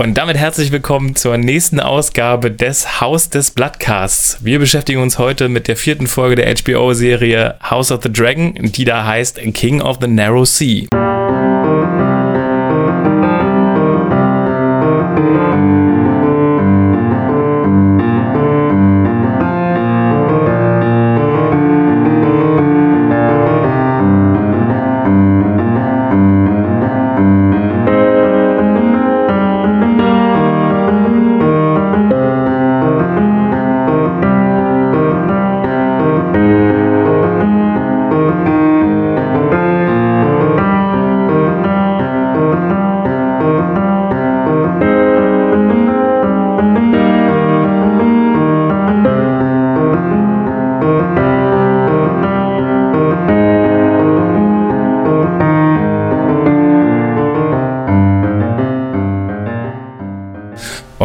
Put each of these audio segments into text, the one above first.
Und damit herzlich willkommen zur nächsten Ausgabe des Haus des Bloodcasts. Wir beschäftigen uns heute mit der vierten Folge der HBO-Serie House of the Dragon, die da heißt King of the Narrow Sea.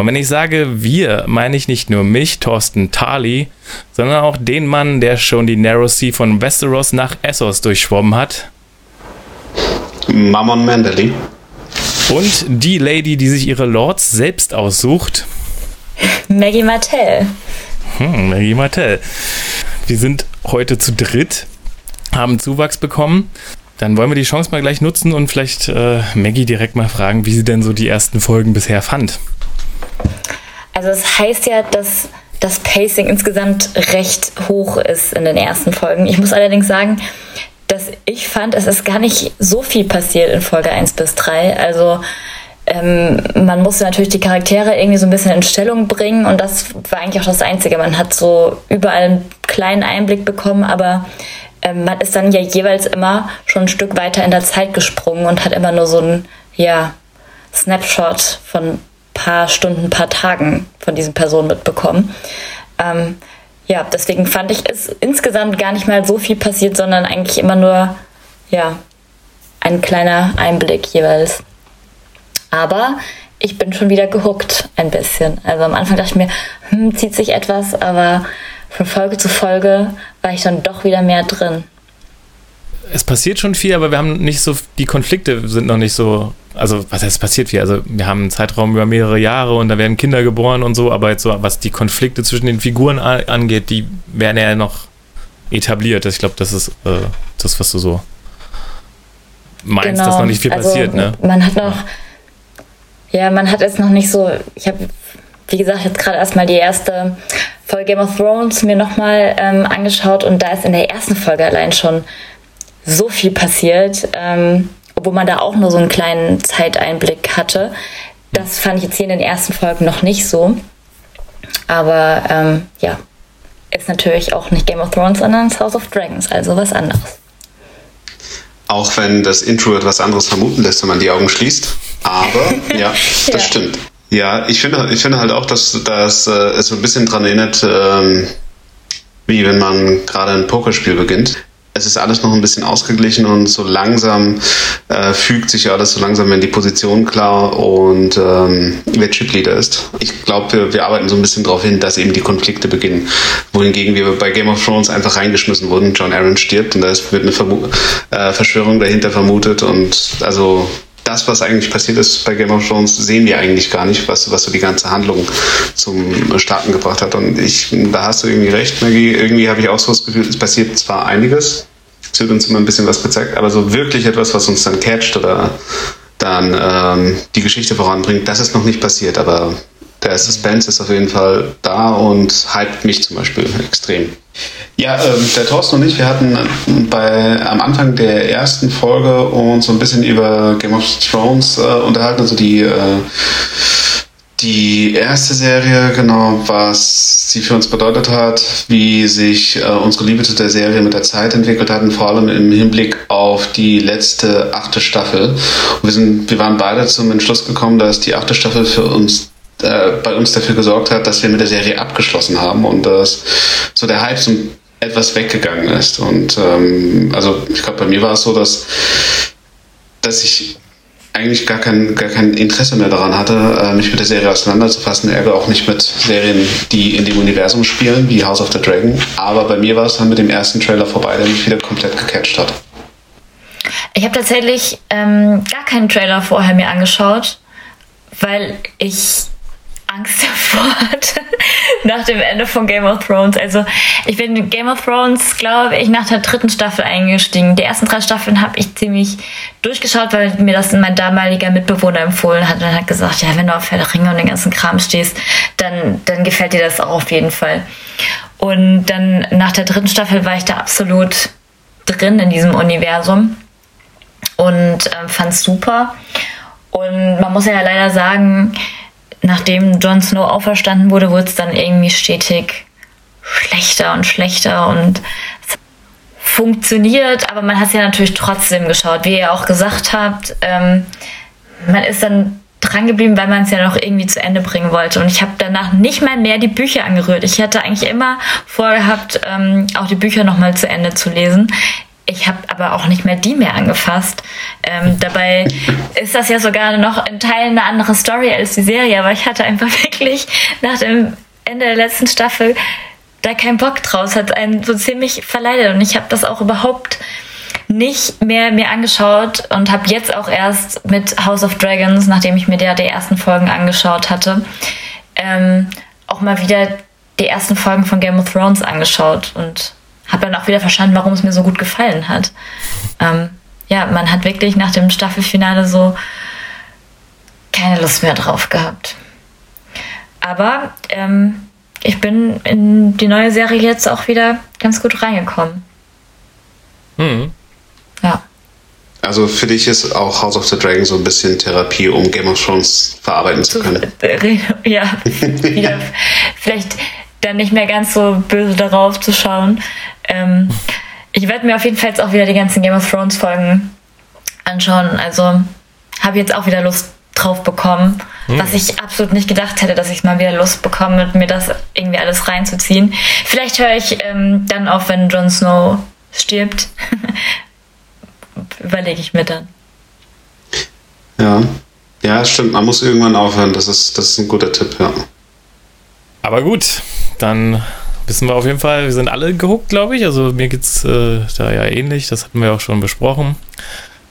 Und wenn ich sage wir, meine ich nicht nur mich, Thorsten Tali, sondern auch den Mann, der schon die Narrow Sea von Westeros nach Essos durchschwommen hat. Mammon Mandely. Und die Lady, die sich ihre Lords selbst aussucht. Maggie Martell. Hm, Maggie Martell. Wir sind heute zu dritt, haben Zuwachs bekommen. Dann wollen wir die Chance mal gleich nutzen und vielleicht äh, Maggie direkt mal fragen, wie sie denn so die ersten Folgen bisher fand. Also es heißt ja, dass das Pacing insgesamt recht hoch ist in den ersten Folgen. Ich muss allerdings sagen, dass ich fand, es ist gar nicht so viel passiert in Folge 1 bis 3. Also ähm, man musste natürlich die Charaktere irgendwie so ein bisschen in Stellung bringen und das war eigentlich auch das Einzige. Man hat so überall einen kleinen Einblick bekommen, aber ähm, man ist dann ja jeweils immer schon ein Stück weiter in der Zeit gesprungen und hat immer nur so ein, ja, Snapshot von paar Stunden, paar Tagen von diesen Personen mitbekommen. Ähm, ja, deswegen fand ich es insgesamt gar nicht mal so viel passiert, sondern eigentlich immer nur, ja, ein kleiner Einblick jeweils. Aber ich bin schon wieder gehuckt ein bisschen. Also am Anfang dachte ich mir, hm, zieht sich etwas, aber von Folge zu Folge war ich dann doch wieder mehr drin es passiert schon viel, aber wir haben nicht so, die Konflikte sind noch nicht so, also was heißt passiert viel? Also wir haben einen Zeitraum über mehrere Jahre und da werden Kinder geboren und so, aber jetzt so, was die Konflikte zwischen den Figuren angeht, die werden ja noch etabliert. Ich glaube, das ist äh, das, was du so meinst, genau. dass noch nicht viel also, passiert, ne? Man hat noch, ja, man hat jetzt noch nicht so, ich habe, wie gesagt, jetzt gerade erstmal die erste Folge Game of Thrones mir nochmal ähm, angeschaut und da ist in der ersten Folge allein schon so viel passiert, ähm, obwohl man da auch nur so einen kleinen Zeiteinblick hatte. Das fand ich jetzt hier in den ersten Folgen noch nicht so. Aber ähm, ja, ist natürlich auch nicht Game of Thrones, sondern House of Dragons, also was anderes. Auch wenn das Intro etwas anderes vermuten lässt, wenn man die Augen schließt. Aber ja, das ja. stimmt. Ja, ich finde, ich finde halt auch, dass, dass äh, es so ein bisschen daran erinnert, ähm, wie wenn man gerade ein Pokerspiel beginnt es ist alles noch ein bisschen ausgeglichen und so langsam äh, fügt sich alles so langsam in die Position klar und ähm, wer Chipleader ist. Ich glaube, wir, wir arbeiten so ein bisschen darauf hin, dass eben die Konflikte beginnen. Wohingegen wir bei Game of Thrones einfach reingeschmissen wurden. John Aaron stirbt und da wird eine Vermu äh, Verschwörung dahinter vermutet und also das, was eigentlich passiert ist bei Game of Thrones, sehen wir eigentlich gar nicht, was, was so die ganze Handlung zum Starten gebracht hat. Und ich, da hast du irgendwie recht, Maggie. Irgendwie habe ich auch so das Gefühl, es passiert zwar einiges, es wird uns immer ein bisschen was gezeigt, aber so wirklich etwas, was uns dann catcht oder dann ähm, die Geschichte voranbringt, das ist noch nicht passiert, aber der Suspense ist auf jeden Fall da und hypt mich zum Beispiel extrem. Ja, ähm, der Thorsten und ich, wir hatten bei, am Anfang der ersten Folge uns so ein bisschen über Game of Thrones äh, unterhalten, also die, äh, die erste Serie, genau, was sie für uns bedeutet hat, wie sich äh, unsere Liebe zu der Serie mit der Zeit entwickelt hat vor allem im Hinblick auf die letzte achte Staffel. Und wir, sind, wir waren beide zum Entschluss gekommen, dass die achte Staffel für uns äh, bei uns dafür gesorgt hat, dass wir mit der Serie abgeschlossen haben und dass so der Hype so etwas weggegangen ist. Und ähm, also ich glaube, bei mir war es so, dass, dass ich eigentlich gar kein, gar kein Interesse mehr daran hatte, äh, mich mit der Serie auseinanderzufassen, ärger auch nicht mit Serien, die in dem Universum spielen, wie House of the Dragon. Aber bei mir war es dann mit dem ersten Trailer vorbei, der mich wieder komplett gecatcht hat. Ich habe tatsächlich ähm, gar keinen Trailer vorher mir angeschaut weil ich Angst davor hatte nach dem Ende von Game of Thrones. Also ich bin in Game of Thrones, glaube ich, nach der dritten Staffel eingestiegen. Die ersten drei Staffeln habe ich ziemlich durchgeschaut, weil mir das mein damaliger Mitbewohner empfohlen hat und hat gesagt, ja, wenn du auf Herr der Ringe und den ganzen Kram stehst, dann, dann gefällt dir das auch auf jeden Fall. Und dann nach der dritten Staffel war ich da absolut drin in diesem Universum und äh, fand es super. Und man muss ja leider sagen, nachdem Jon Snow auferstanden wurde, wurde es dann irgendwie stetig schlechter und schlechter und funktioniert, aber man hat es ja natürlich trotzdem geschaut. Wie ihr auch gesagt habt, ähm, man ist dann dran geblieben, weil man es ja noch irgendwie zu Ende bringen wollte. Und ich habe danach nicht mal mehr die Bücher angerührt. Ich hatte eigentlich immer vorgehabt, ähm, auch die Bücher nochmal zu Ende zu lesen. Ich habe aber auch nicht mehr die mehr angefasst. Ähm, dabei ist das ja sogar noch in Teilen eine andere Story als die Serie, aber ich hatte einfach wirklich nach dem Ende der letzten Staffel da keinen Bock draus, hat einen so ziemlich verleidet. Und ich habe das auch überhaupt nicht mehr mir angeschaut und habe jetzt auch erst mit House of Dragons, nachdem ich mir der die ersten Folgen angeschaut hatte, ähm, auch mal wieder die ersten Folgen von Game of Thrones angeschaut. Und habe dann auch wieder verstanden, warum es mir so gut gefallen hat. Ähm, ja, man hat wirklich nach dem Staffelfinale so keine Lust mehr drauf gehabt. Aber ähm, ich bin in die neue Serie jetzt auch wieder ganz gut reingekommen. Hm. Ja. Also für dich ist auch House of the Dragon so ein bisschen Therapie, um Game of Thrones verarbeiten zu können. Ja, wieder vielleicht dann nicht mehr ganz so böse darauf zu schauen. Ähm, ich werde mir auf jeden Fall jetzt auch wieder die ganzen Game of Thrones Folgen anschauen. Also habe jetzt auch wieder Lust drauf bekommen, hm. was ich absolut nicht gedacht hätte, dass ich mal wieder Lust bekomme, mir das irgendwie alles reinzuziehen. Vielleicht höre ich ähm, dann auf, wenn Jon Snow stirbt. Überlege ich mir dann. Ja. Ja, stimmt. Man muss irgendwann aufhören. Das ist, das ist ein guter Tipp, ja. Aber gut, dann wissen wir auf jeden Fall, wir sind alle gehuckt, glaube ich. Also mir geht es äh, da ja ähnlich. Das hatten wir auch schon besprochen.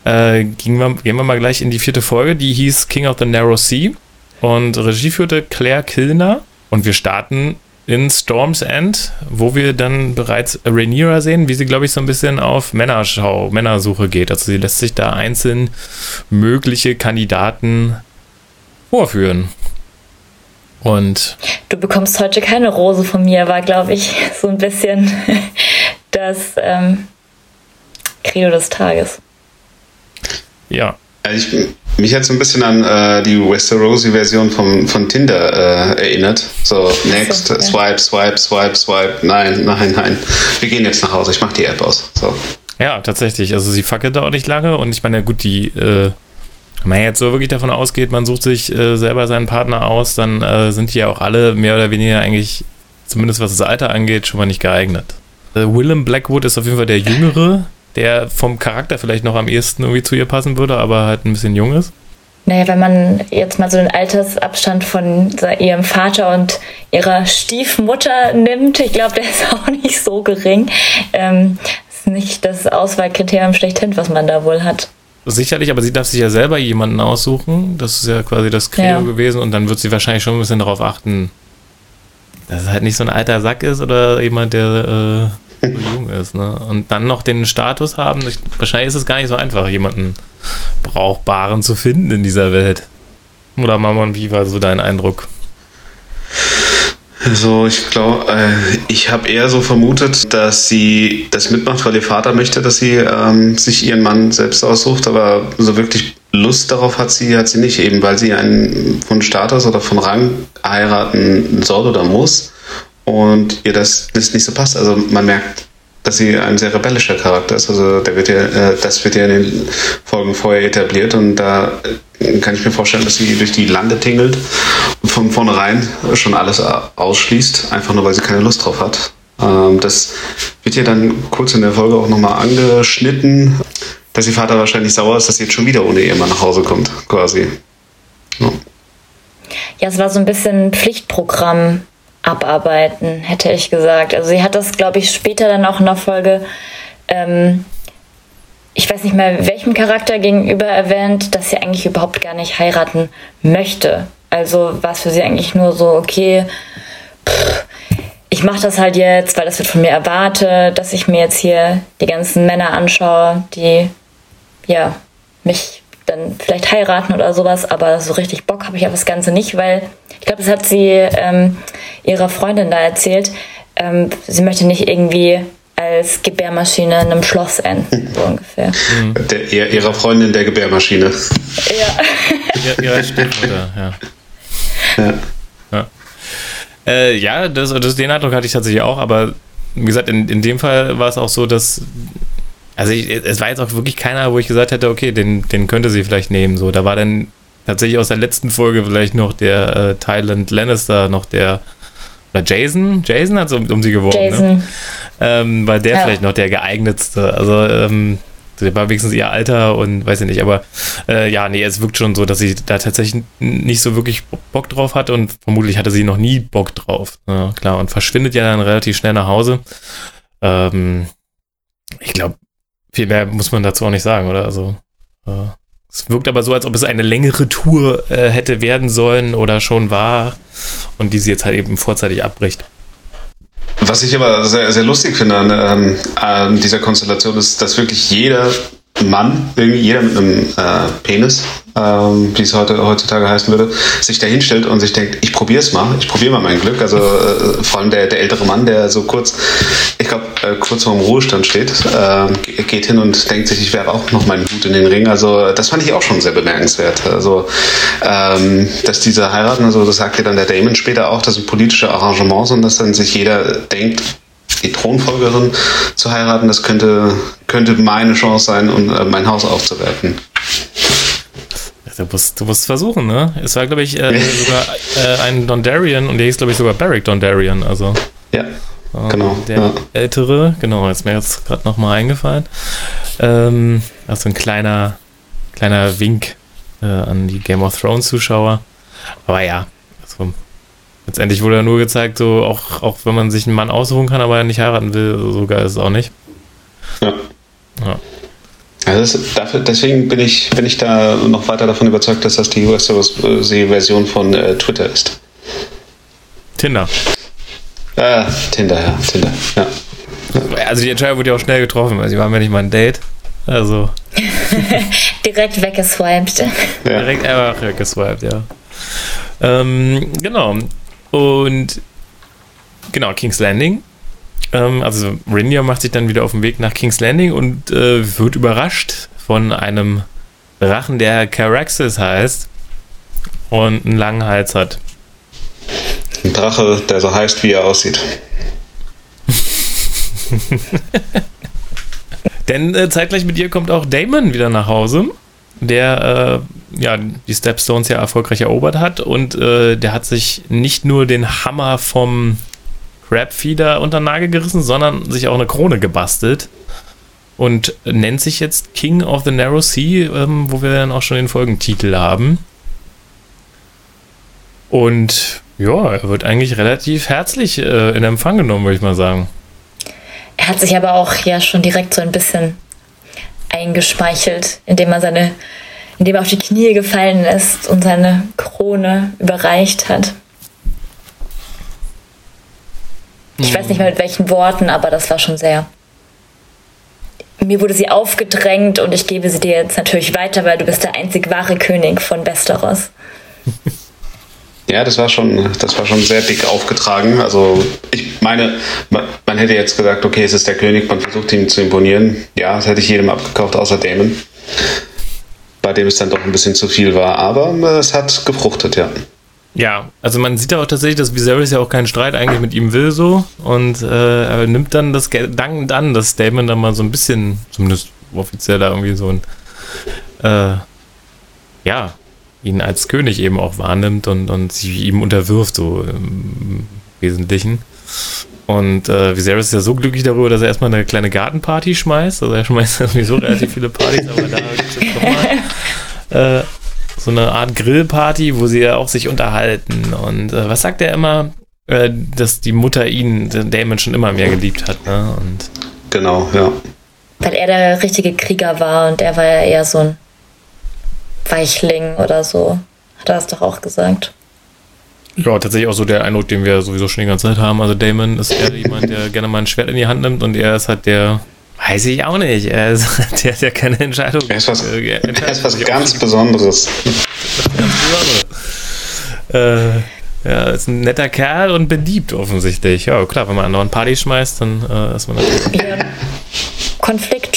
Äh, gehen, wir, gehen wir mal gleich in die vierte Folge. Die hieß King of the Narrow Sea. Und Regie führte Claire Kilner. Und wir starten in Storm's End, wo wir dann bereits Rhaenyra sehen, wie sie, glaube ich, so ein bisschen auf Männerschau, Männersuche geht. Also sie lässt sich da einzeln mögliche Kandidaten vorführen. Und du bekommst heute keine Rose von mir, war, glaube ich, so ein bisschen das ähm, Credo des Tages. Ja. Ich, mich hat so ein bisschen an äh, die Westerosi-Version von, von Tinder äh, erinnert. So, next, so, ja. swipe, swipe, swipe, swipe. Nein, nein, nein. Wir gehen jetzt nach Hause. Ich mache die App aus. So. Ja, tatsächlich. Also sie fackelt da auch nicht lange und ich meine, gut, die äh, wenn man jetzt so wirklich davon ausgeht, man sucht sich äh, selber seinen Partner aus, dann äh, sind die ja auch alle mehr oder weniger eigentlich, zumindest was das Alter angeht, schon mal nicht geeignet. Äh, Willem Blackwood ist auf jeden Fall der Jüngere, der vom Charakter vielleicht noch am ehesten irgendwie zu ihr passen würde, aber halt ein bisschen jung ist. Naja, wenn man jetzt mal so den Altersabstand von ihrem Vater und ihrer Stiefmutter nimmt, ich glaube, der ist auch nicht so gering. Ähm, ist nicht das Auswahlkriterium schlechthin, was man da wohl hat. Sicherlich, aber sie darf sich ja selber jemanden aussuchen. Das ist ja quasi das Credo ja. gewesen. Und dann wird sie wahrscheinlich schon ein bisschen darauf achten, dass es halt nicht so ein alter Sack ist oder jemand, der äh, so jung ist. Ne? Und dann noch den Status haben. Ich, wahrscheinlich ist es gar nicht so einfach, jemanden Brauchbaren zu finden in dieser Welt. Oder Mama, wie war so dein Eindruck? Also ich glaube, äh, ich habe eher so vermutet, dass sie das mitmacht, weil ihr Vater möchte, dass sie ähm, sich ihren Mann selbst aussucht, aber so wirklich Lust darauf hat sie, hat sie nicht, eben weil sie einen von Status oder von Rang heiraten soll oder muss und ihr das, das nicht so passt. Also man merkt, dass sie ein sehr rebellischer Charakter ist. Also der wird ja, äh, das wird ja in den Folgen vorher etabliert und da kann ich mir vorstellen, dass sie durch die Lande tingelt von vornherein schon alles ausschließt, einfach nur weil sie keine Lust drauf hat. Ähm, das wird ja dann kurz in der Folge auch nochmal angeschnitten, dass ihr Vater wahrscheinlich sauer ist, dass sie jetzt schon wieder ohne Ehemann nach Hause kommt, quasi. Ja. ja, es war so ein bisschen Pflichtprogramm abarbeiten, hätte ich gesagt. Also sie hat das, glaube ich, später dann auch in der Folge ähm, ich weiß nicht mehr, welchem Charakter gegenüber erwähnt, dass sie eigentlich überhaupt gar nicht heiraten möchte. Also war es für sie eigentlich nur so, okay, pff, ich mache das halt jetzt, weil das wird von mir erwartet, dass ich mir jetzt hier die ganzen Männer anschaue, die ja mich dann vielleicht heiraten oder sowas, aber so richtig Bock habe ich auf das Ganze nicht, weil ich glaube, das hat sie ähm, ihrer Freundin da erzählt. Ähm, sie möchte nicht irgendwie als Gebärmaschine in einem Schloss enden, so ungefähr. Der, ihrer Freundin der Gebärmaschine. Ja. ihrer Stiefmutter, ja. Ja. Ja, äh, ja das, das, den Eindruck hatte ich tatsächlich auch, aber wie gesagt, in, in dem Fall war es auch so, dass also ich, es war jetzt auch wirklich keiner, wo ich gesagt hätte, okay, den, den könnte sie vielleicht nehmen. So, da war dann tatsächlich aus der letzten Folge vielleicht noch der äh, Thailand Lannister, noch der oder Jason, Jason hat um, um sie geworben. Ne? Jason. Ne? Ähm, war der ja. vielleicht noch der geeignetste. Also ähm, der war wenigstens ihr Alter und weiß ich nicht, aber äh, ja, nee, es wirkt schon so, dass sie da tatsächlich nicht so wirklich Bock drauf hat und vermutlich hatte sie noch nie Bock drauf. Ja, klar, und verschwindet ja dann relativ schnell nach Hause. Ähm, ich glaube, viel mehr muss man dazu auch nicht sagen, oder? Also, äh, es wirkt aber so, als ob es eine längere Tour äh, hätte werden sollen oder schon war und die sie jetzt halt eben vorzeitig abbricht. Was ich aber sehr, sehr lustig finde an, ähm, an dieser Konstellation ist, dass wirklich jeder Mann, irgendwie jeder mit einem äh, Penis, ähm, wie es heute, heutzutage heißen würde, sich da hinstellt und sich denkt, ich probiere es mal, ich probiere mal mein Glück. Also äh, vor allem der, der ältere Mann, der so kurz, ich glaube, äh, kurz vor dem Ruhestand steht, äh, geht hin und denkt sich, ich werfe auch noch meinen Hut in den Ring. Also das fand ich auch schon sehr bemerkenswert. Also ähm, dass diese heiraten, also das sagt ja dann der Damon später auch, das sind politische Arrangements und dass dann sich jeder denkt, die Thronfolgerin zu heiraten, das könnte, könnte meine Chance sein, um äh, mein Haus aufzuwerten. Du musst, du musst versuchen, ne? Es war, glaube ich, äh, sogar äh, ein Dondarian und der hieß, glaube ich, sogar Barrick Dondarian, also. Ja. Genau. Der ja. ältere, genau, ist mir jetzt gerade nochmal eingefallen. Ähm, also ein kleiner, kleiner Wink äh, an die Game of Thrones Zuschauer. Aber ja, also Letztendlich wurde ja nur gezeigt, so auch, auch wenn man sich einen Mann aussuchen kann, aber er nicht heiraten will, so geil ist es auch nicht. Ja. ja. Also dafür, deswegen bin ich, bin ich da noch weiter davon überzeugt, dass das die US-Version von äh, Twitter ist. Tinder. Äh, Tinder, ja, Tinder, ja. Also die Entscheidung wurde ja auch schnell getroffen, weil sie waren ja nicht mal ein Date. Also. Direkt weggeswiped. Ja. Direkt einfach weggeswiped, ja. Ähm, genau. Und genau, King's Landing. Ähm, also Rhaenyra macht sich dann wieder auf den Weg nach King's Landing und äh, wird überrascht von einem Drachen, der Caraxes heißt und einen langen Hals hat. Ein Drache, der so heißt, wie er aussieht. Denn äh, zeitgleich mit ihr kommt auch Damon wieder nach Hause der äh, ja, die Stepstones ja erfolgreich erobert hat und äh, der hat sich nicht nur den Hammer vom Crabfeeder unter den Nagel gerissen, sondern sich auch eine Krone gebastelt und nennt sich jetzt King of the Narrow Sea, ähm, wo wir dann auch schon den Folgentitel haben. Und ja, er wird eigentlich relativ herzlich äh, in Empfang genommen, würde ich mal sagen. Er hat sich aber auch ja schon direkt so ein bisschen eingespeichelt, indem er seine, indem er auf die Knie gefallen ist und seine Krone überreicht hat. Ich weiß nicht mehr mit welchen Worten, aber das war schon sehr. Mir wurde sie aufgedrängt und ich gebe sie dir jetzt natürlich weiter, weil du bist der einzig wahre König von Westeros. Ja, das war schon, das war schon sehr dick aufgetragen. Also ich meine, man hätte jetzt gesagt, okay, es ist der König, man versucht ihn zu imponieren. Ja, das hätte ich jedem abgekauft, außer Damon. Bei dem es dann doch ein bisschen zu viel war. Aber es hat gefruchtet, ja. Ja, also man sieht ja auch tatsächlich, dass Viserys ja auch keinen Streit eigentlich mit ihm will so und äh, er nimmt dann das dankend an, dass Damon dann mal so ein bisschen, zumindest offiziell da irgendwie so ein äh, ja, ihn als König eben auch wahrnimmt und, und sich ihm unterwirft, so im Wesentlichen. Und äh, Viserys ist ja so glücklich darüber, dass er erstmal eine kleine Gartenparty schmeißt. Also er schmeißt ja sowieso relativ viele Partys, aber da gibt es jetzt nochmal äh, so eine Art Grillparty, wo sie ja auch sich unterhalten. Und äh, was sagt er immer? Äh, dass die Mutter ihn, den Damon, schon immer mehr geliebt hat. Ne? Und genau, ja. Weil er der richtige Krieger war und er war ja eher so ein Weichling oder so. Hat er das doch auch gesagt. Ja, tatsächlich auch so der Eindruck, den wir sowieso schon die ganze Zeit haben. Also Damon ist eher jemand, der gerne mal ein Schwert in die Hand nimmt und er ist halt der, weiß ich auch nicht, er ist der, der keine Entscheidung. Er ist was, äh, er ist was ganz Besonderes. Ganz Besonderes. äh, ja, ist ein netter Kerl und beliebt offensichtlich. Ja, klar, wenn man anderen Party schmeißt, dann äh, ist man natürlich. Ja.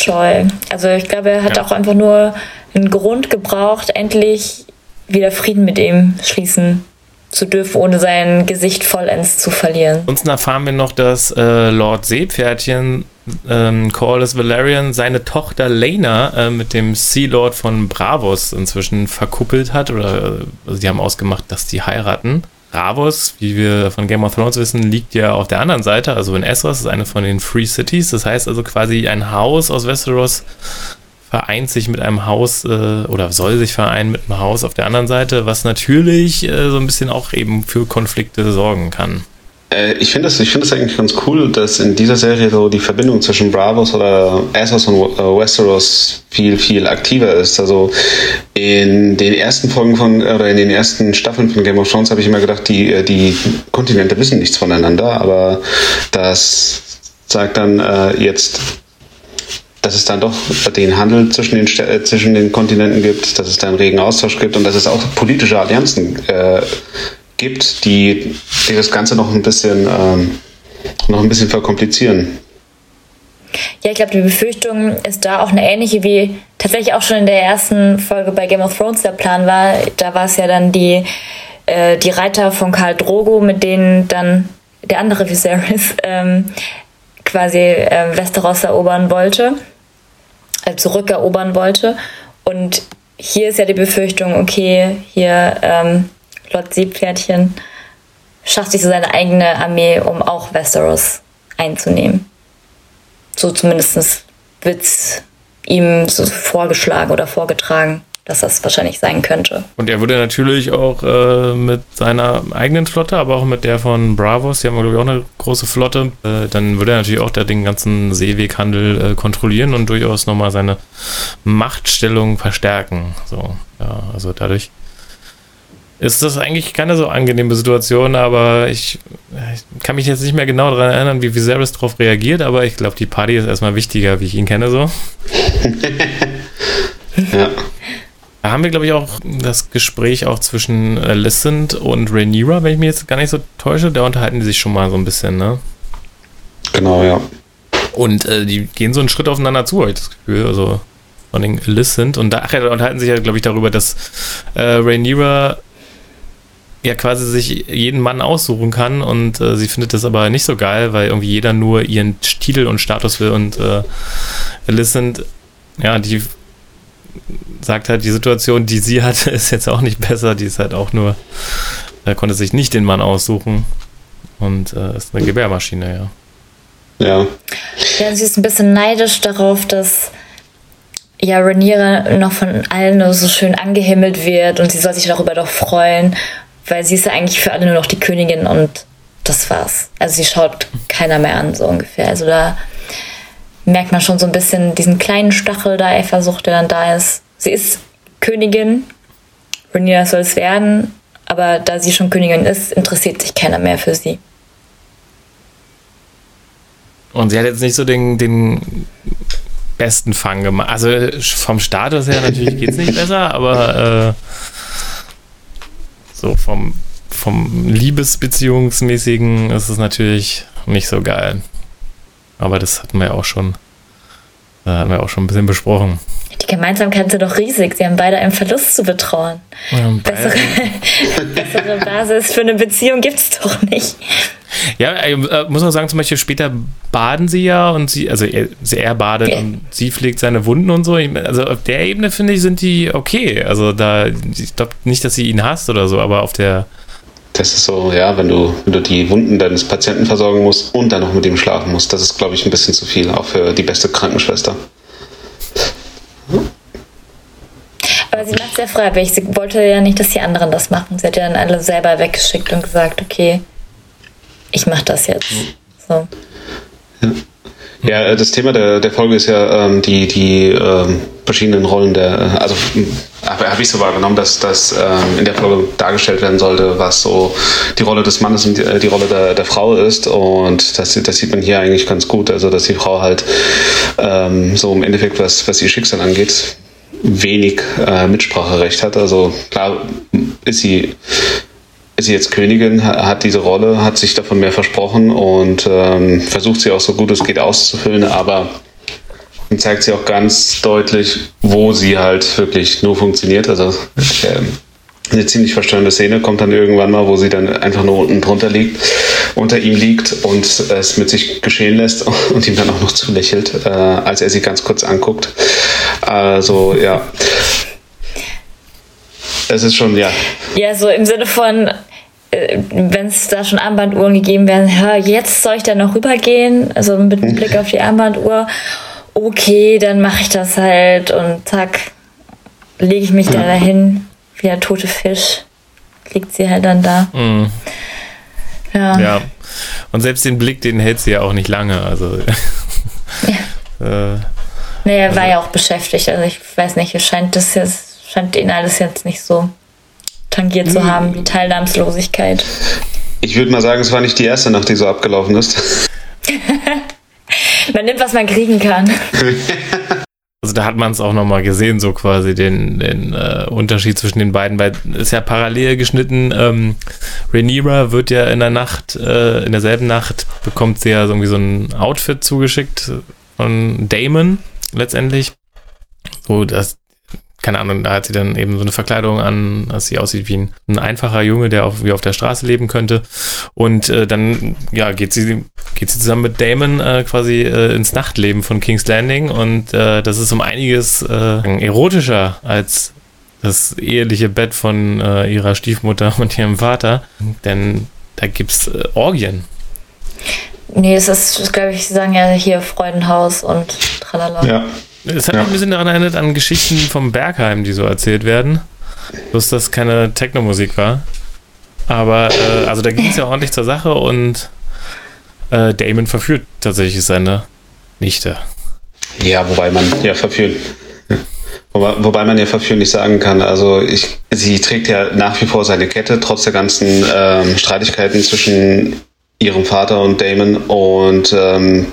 Konfliktscheu. Also ich glaube, er hat ja. auch einfach nur einen Grund gebraucht, endlich wieder Frieden mit ihm schließen zu dürfen, ohne sein Gesicht vollends zu verlieren. Ansonsten erfahren wir noch, dass äh, Lord Seepferdchen ähm, Corlys Valerian seine Tochter Lena äh, mit dem Sea Lord von Bravos inzwischen verkuppelt hat oder äh, sie haben ausgemacht, dass die heiraten. Bravos, wie wir von Game of Thrones wissen, liegt ja auf der anderen Seite, also in Essos, ist eine von den Free Cities. Das heißt also quasi ein Haus aus Westeros vereint sich mit einem Haus äh, oder soll sich vereinen mit einem Haus auf der anderen Seite, was natürlich äh, so ein bisschen auch eben für Konflikte sorgen kann. Äh, ich finde es find eigentlich ganz cool, dass in dieser Serie so die Verbindung zwischen Bravos oder Essos und äh, Westeros viel, viel aktiver ist. Also in den ersten Folgen von, oder in den ersten Staffeln von Game of Thrones habe ich immer gedacht, die, äh, die Kontinente wissen nichts voneinander, aber das sagt dann äh, jetzt dass es dann doch den Handel zwischen den, äh, zwischen den Kontinenten gibt, dass es da einen regen Austausch gibt und dass es auch politische Allianzen äh, gibt, die, die das Ganze noch ein bisschen, ähm, noch ein bisschen verkomplizieren. Ja, ich glaube, die Befürchtung ist da auch eine ähnliche, wie tatsächlich auch schon in der ersten Folge bei Game of Thrones der Plan war. Da war es ja dann die, äh, die Reiter von Karl Drogo, mit denen dann der andere Viserys ähm, quasi äh, Westeros erobern wollte äh, zurückerobern wollte. Und hier ist ja die Befürchtung, okay, hier ähm, Lord Seepferdchen schafft sich so seine eigene Armee, um auch Westeros einzunehmen. So zumindest wird es ihm so vorgeschlagen oder vorgetragen dass das wahrscheinlich sein könnte. Und er würde natürlich auch äh, mit seiner eigenen Flotte, aber auch mit der von Bravos, die haben, glaube ich, auch eine große Flotte, äh, dann würde er natürlich auch den ganzen Seeweghandel äh, kontrollieren und durchaus nochmal seine Machtstellung verstärken. So, ja, also dadurch ist das eigentlich keine so angenehme Situation, aber ich, ich kann mich jetzt nicht mehr genau daran erinnern, wie Viserys darauf reagiert, aber ich glaube, die Party ist erstmal wichtiger, wie ich ihn kenne, so. ja. Da haben wir, glaube ich, auch das Gespräch auch zwischen Alicent und Rhaenyra, wenn ich mich jetzt gar nicht so täusche. Da unterhalten die sich schon mal so ein bisschen, ne? Genau, ja. Und äh, die gehen so einen Schritt aufeinander zu, habe ich das Gefühl. Also von den Alicent. Und da, ach ja, unterhalten sich ja, glaube ich, darüber, dass äh, Rhaenyra ja quasi sich jeden Mann aussuchen kann und äh, sie findet das aber nicht so geil, weil irgendwie jeder nur ihren Titel und Status will und äh, Alicent, ja, die sagt halt, die Situation, die sie hatte, ist jetzt auch nicht besser. Die ist halt auch nur, er konnte sich nicht den Mann aussuchen und äh, ist eine Gebärmaschine, ja. Ja. Ja, sie ist ein bisschen neidisch darauf, dass ja Rhaenyra noch von allen nur so schön angehimmelt wird und sie soll sich darüber doch freuen, weil sie ist ja eigentlich für alle nur noch die Königin und das war's. Also sie schaut keiner mehr an, so ungefähr. Also da merkt man schon so ein bisschen diesen kleinen Stachel da, Eifersucht, der dann da ist. Sie ist Königin, Rhaenyra soll es werden, aber da sie schon Königin ist, interessiert sich keiner mehr für sie. Und sie hat jetzt nicht so den, den besten Fang gemacht. Also vom Status her natürlich geht es nicht besser, aber äh, so vom, vom Liebesbeziehungsmäßigen ist es natürlich nicht so geil. Aber das hatten wir auch schon, äh, hatten wir auch schon ein bisschen besprochen. Die Gemeinsamkeit sind doch riesig. Sie haben beide einen Verlust zu betrauen. Ja, bessere, bessere Basis für eine Beziehung gibt es doch nicht. Ja, äh, muss man sagen, zum Beispiel später baden sie ja und sie, also er, er badet ja. und sie pflegt seine Wunden und so. Also auf der Ebene finde ich, sind die okay. Also da, ich glaube nicht, dass sie ihn hasst oder so, aber auf der das ist so, ja, wenn du, wenn du die Wunden deines Patienten versorgen musst und dann noch mit ihm schlafen musst, das ist, glaube ich, ein bisschen zu viel, auch für die beste Krankenschwester. Aber sie macht sehr freiwillig. Sie wollte ja nicht, dass die anderen das machen. Sie hat ja dann alle selber weggeschickt und gesagt, okay, ich mache das jetzt. So. Ja. Ja, das Thema der, der Folge ist ja ähm, die, die ähm, verschiedenen Rollen der, also habe hab ich so wahrgenommen, dass das ähm, in der Folge dargestellt werden sollte, was so die Rolle des Mannes und die, äh, die Rolle der, der Frau ist. Und das, das sieht man hier eigentlich ganz gut. Also dass die Frau halt ähm, so im Endeffekt, was, was ihr Schicksal angeht, wenig äh, Mitspracherecht hat. Also klar ist sie ist sie jetzt Königin, hat diese Rolle, hat sich davon mehr versprochen und ähm, versucht sie auch so gut es geht auszufüllen, aber zeigt sie auch ganz deutlich, wo sie halt wirklich nur funktioniert. Also äh, eine ziemlich verstörende Szene kommt dann irgendwann mal, wo sie dann einfach nur unten drunter liegt, unter ihm liegt und es mit sich geschehen lässt und ihm dann auch noch zulächelt, äh, als er sie ganz kurz anguckt. Also ja. Es ist schon, ja. Ja, so im Sinne von, äh, wenn es da schon Armbanduhren gegeben werden, ja, jetzt soll ich da noch rübergehen, also mit Blick auf die Armbanduhr. Okay, dann mache ich das halt und zack, lege ich mich da dahin, wie der tote Fisch, liegt sie halt dann da. Mhm. Ja. ja. Und selbst den Blick, den hält sie ja auch nicht lange. Also. Ja. äh, er also, war ja auch beschäftigt. Also ich weiß nicht, es scheint das jetzt, scheint ihn alles jetzt nicht so tangiert zu haben, die Teilnahmslosigkeit. Ich würde mal sagen, es war nicht die erste Nacht, die so abgelaufen ist. man nimmt, was man kriegen kann. Also da hat man es auch nochmal gesehen, so quasi den, den äh, Unterschied zwischen den beiden, weil es ist ja parallel geschnitten. Ähm, Rhaenyra wird ja in der Nacht, äh, in derselben Nacht bekommt sie ja so irgendwie so ein Outfit zugeschickt von Damon letztendlich. So, dass keine Ahnung, da hat sie dann eben so eine Verkleidung an, dass sie aussieht wie ein, ein einfacher Junge, der auch wie auf der Straße leben könnte. Und äh, dann, ja, geht sie, geht sie zusammen mit Damon äh, quasi äh, ins Nachtleben von King's Landing und äh, das ist um einiges äh, erotischer als das eheliche Bett von äh, ihrer Stiefmutter und ihrem Vater, denn da gibt's äh, Orgien. Nee, es ist, glaube ich, sie sagen ja hier Freudenhaus und tralala. Ja. Es hat ja. mich ein bisschen daran erinnert an Geschichten vom Bergheim, die so erzählt werden. Bloß, dass keine Techno-Musik war. Aber, äh, also da ging es ja ordentlich zur Sache und äh, Damon verführt tatsächlich seine Nichte. Ja, wobei man ja verführt. Wobei, wobei man ja verführen nicht sagen kann. Also ich, sie trägt ja nach wie vor seine Kette, trotz der ganzen ähm, Streitigkeiten zwischen ihrem Vater und Damon. Und ähm,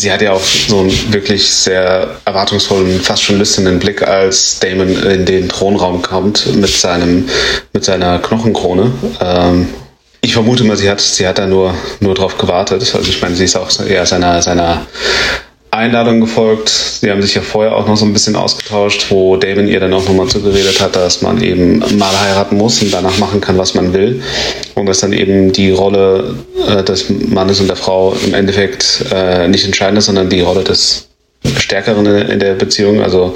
sie hat ja auch so einen wirklich sehr erwartungsvollen, fast schon lüsternen Blick, als Damon in den Thronraum kommt mit seinem, mit seiner Knochenkrone. Ähm, ich vermute mal, sie hat, sie hat da nur, nur drauf gewartet. Also ich meine, sie ist auch eher seiner, seiner Einladung gefolgt. Sie haben sich ja vorher auch noch so ein bisschen ausgetauscht, wo Damon ihr dann auch nochmal zugeredet hat, dass man eben mal heiraten muss und danach machen kann, was man will. Und dass dann eben die Rolle äh, des Mannes und der Frau im Endeffekt äh, nicht entscheidend ist, sondern die Rolle des Stärkeren in der Beziehung. Also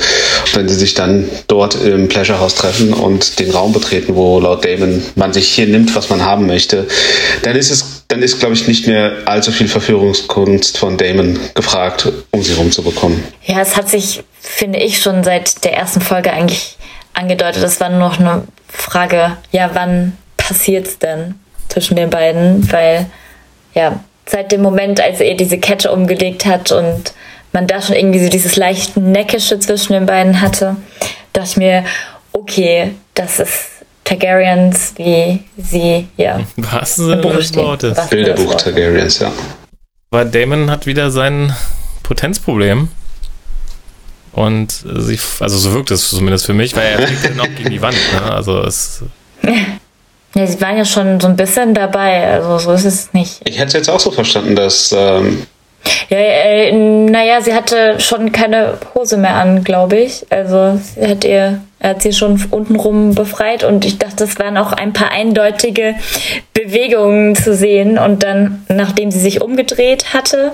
wenn sie sich dann dort im Pleasure House treffen und den Raum betreten, wo laut Damon man sich hier nimmt, was man haben möchte, dann ist es, dann ist, glaube ich, nicht mehr allzu viel Verführungskunst von Damon gefragt, um sie rumzubekommen. Ja, es hat sich, finde ich, schon seit der ersten Folge eigentlich angedeutet. Das war nur noch eine Frage, ja, wann passiert's denn zwischen den beiden? Weil, ja, seit dem Moment, als er diese Kette umgelegt hat und man da schon irgendwie so dieses leicht Neckische zwischen den beiden hatte, dachte ich mir, okay, das ist Targaryens, wie sie, ja. Was im Buch Worte? Bilderbuch Targaryens, ja. Aber Damon hat wieder sein Potenzproblem. Und sie, also so wirkt es zumindest für mich, weil er fliegt dann auch gegen die Wand. Ne? Also es. Ja, sie waren ja schon so ein bisschen dabei, also so ist es nicht. Ich hätte es jetzt auch so verstanden, dass ähm, ja, äh, naja, sie hatte schon keine Hose mehr an, glaube ich. Also sie hat ihr, er hat sie schon untenrum befreit und ich dachte, es waren auch ein paar eindeutige Bewegungen zu sehen. Und dann, nachdem sie sich umgedreht hatte,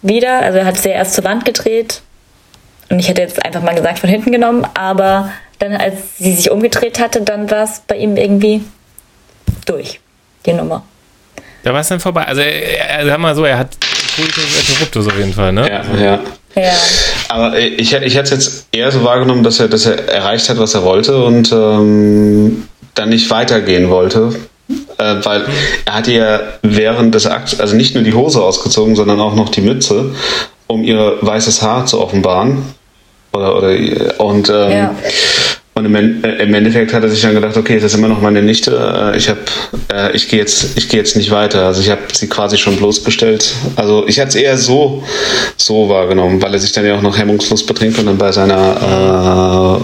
wieder, also er hat sie erst zur Wand gedreht und ich hätte jetzt einfach mal gesagt von hinten genommen, aber dann, als sie sich umgedreht hatte, dann war es bei ihm irgendwie durch, die Nummer. Da war es dann vorbei. Also, er, sag mal so, er hat Coitus interruptus auf jeden Fall, ne? Ja, ja. ja. Aber ich, ich hätte es jetzt eher so wahrgenommen, dass er, dass er erreicht hat, was er wollte und ähm, dann nicht weitergehen wollte. äh, weil er hat ja während des Akts, also nicht nur die Hose ausgezogen, sondern auch noch die Mütze, um ihr weißes Haar zu offenbaren. Oder, oder, und ähm, ja. Und im, äh, im, Endeffekt hat er sich dann gedacht, okay, das ist immer noch meine Nichte. Äh, ich habe, äh, ich gehe jetzt, ich jetzt nicht weiter. Also ich habe sie quasi schon bloßgestellt. Also ich hatte es eher so, so wahrgenommen, weil er sich dann ja auch noch hemmungslos betrinkt und dann bei seiner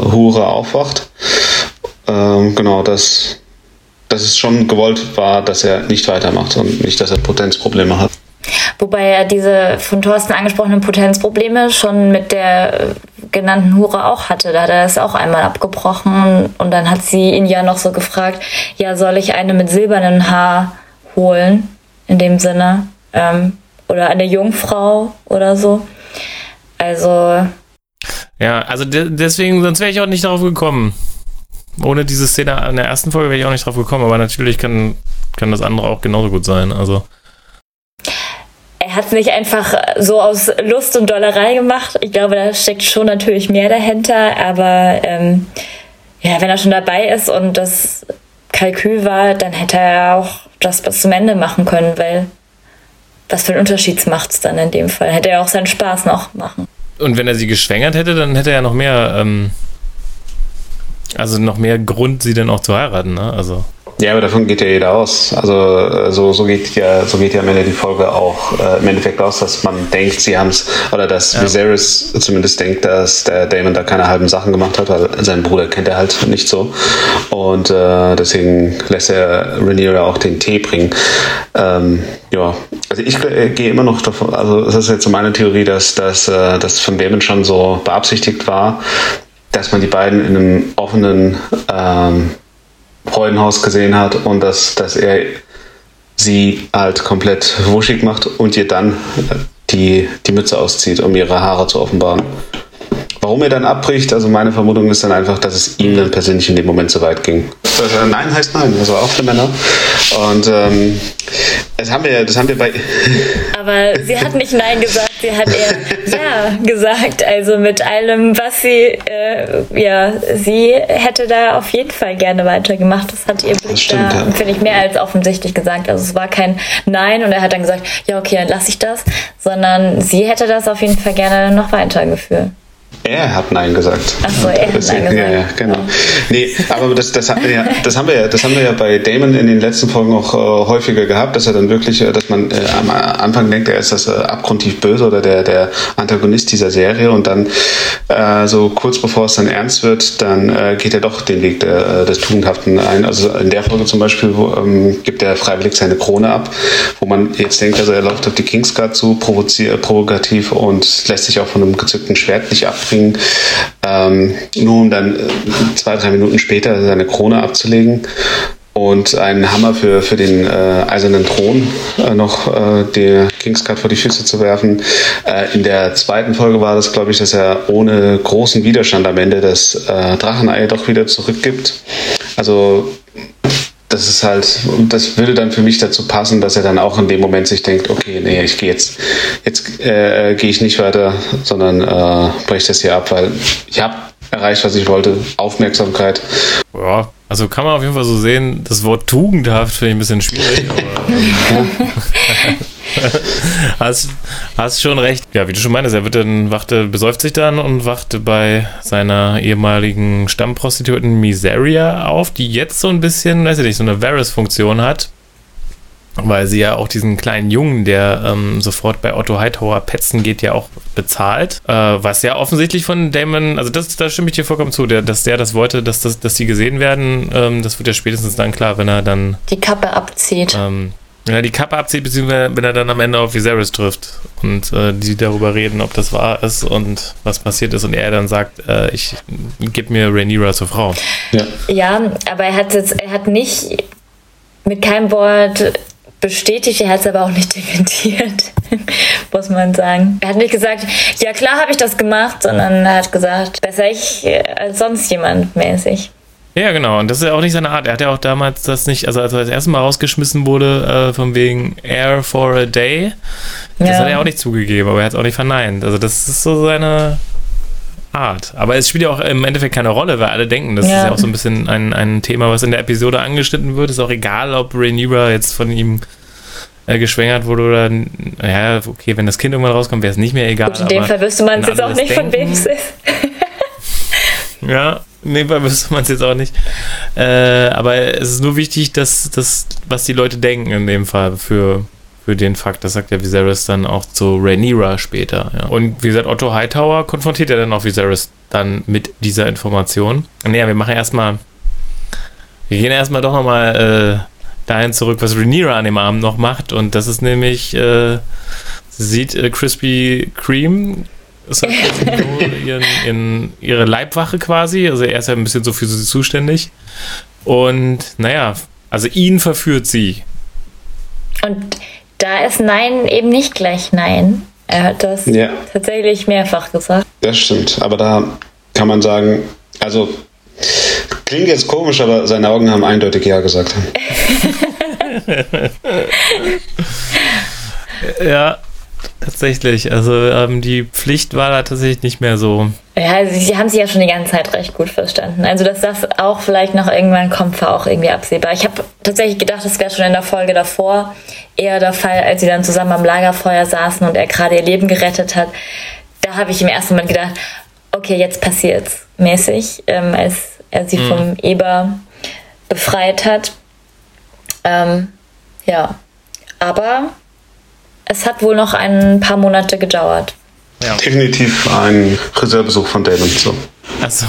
äh, Hure aufwacht. Ähm, genau, dass, dass es schon gewollt war, dass er nicht weitermacht und nicht, dass er Potenzprobleme hat. Wobei er diese von Thorsten angesprochenen Potenzprobleme schon mit der genannten Hure auch hatte. Da hat er das auch einmal abgebrochen und dann hat sie ihn ja noch so gefragt, ja, soll ich eine mit silbernem Haar holen? In dem Sinne. Ähm, oder eine Jungfrau oder so. Also. Ja, also de deswegen, sonst wäre ich auch nicht darauf gekommen. Ohne diese Szene in der ersten Folge wäre ich auch nicht drauf gekommen, aber natürlich kann, kann das andere auch genauso gut sein. Also hat es nicht einfach so aus Lust und Dollerei gemacht. Ich glaube, da steckt schon natürlich mehr dahinter. Aber ähm, ja, wenn er schon dabei ist und das Kalkül war, dann hätte er auch das bis zum Ende machen können, weil was für einen Unterschied macht es dann in dem Fall? Hätte er auch seinen Spaß noch machen. Und wenn er sie geschwängert hätte, dann hätte er noch mehr, ähm, also noch mehr Grund, sie dann auch zu heiraten, ne? Also. Ja, aber davon geht ja jeder aus. Also äh, so, so geht ja so geht ja am Ende die Folge auch äh, im Endeffekt aus, dass man denkt, sie haben es, oder dass ja. Viserys zumindest denkt, dass der Damon da keine halben Sachen gemacht hat, weil seinen Bruder kennt er halt nicht so. Und äh, deswegen lässt er Rhaenyra auch den Tee bringen. Ähm, ja, also ich äh, gehe immer noch davon, also das ist jetzt so meine Theorie, dass, dass äh, das von Damon schon so beabsichtigt war, dass man die beiden in einem offenen ähm, Freudenhaus gesehen hat und dass, dass er sie halt komplett wuschig macht und ihr dann die, die Mütze auszieht, um ihre Haare zu offenbaren. Warum er dann abbricht, also meine Vermutung ist dann einfach, dass es ihm dann persönlich in dem Moment zu weit ging. Also nein heißt nein, also auch für Männer. Und ähm, das haben wir, das haben wir bei. Aber sie hat nicht Nein gesagt, sie hat eher Ja gesagt. Also mit allem, was sie, äh, ja, sie hätte da auf jeden Fall gerne weitergemacht. Das hat ihr Blick stimmt, da, ja. finde ich, mehr als offensichtlich gesagt. Also es war kein Nein und er hat dann gesagt, ja, okay, dann lasse ich das, sondern sie hätte das auf jeden Fall gerne noch weitergeführt. Er hat Nein gesagt. Achso, er hat Nein gesagt. Ja, ja, genau. Nee, aber das, das, ja, das, haben wir ja, das haben wir ja bei Damon in den letzten Folgen auch äh, häufiger gehabt, dass er dann wirklich, äh, dass man äh, am Anfang denkt, er ist das äh, abgrundtief böse oder der, der Antagonist dieser Serie und dann äh, so kurz bevor es dann ernst wird, dann äh, geht er doch den Weg der, des Tugendhaften ein. Also in der Folge zum Beispiel wo, ähm, gibt er freiwillig seine Krone ab, wo man jetzt denkt, also er läuft auf die Kingsguard zu, provokativ und lässt sich auch von einem gezückten Schwert nicht abbringen kriegen, ähm, nur um dann äh, zwei, drei Minuten später seine Krone abzulegen und einen Hammer für, für den äh, eisernen Thron äh, noch äh, der Kingsguard vor die Füße zu werfen. Äh, in der zweiten Folge war das, glaube ich, dass er ohne großen Widerstand am Ende das äh, Drachenei doch wieder zurückgibt. Also das ist halt, das würde dann für mich dazu passen, dass er dann auch in dem Moment sich denkt, okay, nee, ich gehe jetzt, jetzt äh, gehe ich nicht weiter, sondern äh, breche das hier ab, weil ich habe erreicht, was ich wollte, Aufmerksamkeit. Ja, also kann man auf jeden Fall so sehen, das Wort tugendhaft finde ich ein bisschen schwierig, aber hast, hast schon recht. Ja, wie du schon meinst, er wird dann, wachte, besäuft sich dann und wachte bei seiner ehemaligen Stammprostituierten Miseria auf, die jetzt so ein bisschen, weiß ich nicht, so eine Varys-Funktion hat. Weil sie ja auch diesen kleinen Jungen, der ähm, sofort bei Otto Hightower petzen geht, ja auch bezahlt. Äh, was ja offensichtlich von Damon, also das, da stimme ich dir vollkommen zu, der, dass der das wollte, dass, das, dass die gesehen werden, ähm, das wird ja spätestens dann klar, wenn er dann die Kappe abzieht. Ähm, wenn er die Kappe abzieht, beziehungsweise wenn er dann am Ende auf Viserys trifft und äh, die darüber reden, ob das wahr ist und was passiert ist und er dann sagt, äh, ich gebe mir Rhaenyra zur Frau. Ja. ja, aber er hat jetzt, er hat nicht mit keinem Wort bestätigt, er hat es aber auch nicht dementiert, muss man sagen. Er hat nicht gesagt, ja klar habe ich das gemacht, sondern er hat gesagt, besser ich als sonst jemand mäßig. Ja, genau. Und das ist ja auch nicht seine Art. Er hat ja auch damals das nicht, also als er das erste Mal rausgeschmissen wurde, äh, von wegen Air for a Day, das ja. hat er auch nicht zugegeben, aber er hat es auch nicht verneint. Also das ist so seine, Art. Aber es spielt ja auch im Endeffekt keine Rolle, weil alle denken, das Ja. ist ja auch so ein bisschen ein, ein Thema, was in der Episode angeschnitten wird. Ist auch egal, ob Rhaenyra jetzt von ihm äh, geschwängert wurde oder, ja, okay, wenn das Kind irgendwann rauskommt, wäre es nicht mehr egal. Gut, in dem Fall wüsste man wenn jetzt auch nicht, von wem es denken- ist. Ja, in dem Fall wüsste man es jetzt auch nicht. Äh, aber es ist nur wichtig, dass das, was die Leute denken in dem Fall für, für den Fakt. Das sagt ja Viserys dann auch zu Rhaenyra später. Ja. Und wie gesagt, Otto Hightower konfrontiert ja dann auch Viserys dann mit dieser Information. Naja, wir machen erstmal, wir gehen erstmal doch nochmal äh, dahin zurück, was Rhaenyra an dem Abend noch macht. Und das ist nämlich, äh, sie sieht äh, Krispy Kreme ist halt ihren, in ihre Leibwache quasi. Also er ist ja ein bisschen so für sie zuständig. Und naja, also ihn verführt sie. Und da ist Nein eben nicht gleich Nein. Er hat das Ja. tatsächlich mehrfach gesagt. Das stimmt. Aber da kann man sagen, also klingt jetzt komisch, aber seine Augen haben eindeutig Ja gesagt. Ja, tatsächlich. Also ähm, die Pflicht war da tatsächlich nicht mehr so. Ja, sie, haben sich ja schon die ganze Zeit recht gut verstanden. Also, dass das auch vielleicht noch irgendwann kommt, war auch irgendwie absehbar. Ich habe tatsächlich gedacht, das wäre schon in der Folge davor eher der Fall, als sie dann zusammen am Lagerfeuer saßen und er gerade ihr Leben gerettet hat. Da habe ich im ersten Moment gedacht, okay, jetzt passiert's mäßig, ähm, als er sie vom Eber befreit hat. Ähm, ja, aber es hat wohl noch ein paar Monate gedauert. Definitiv ein Friseurbesuch von Damon. So. Achso.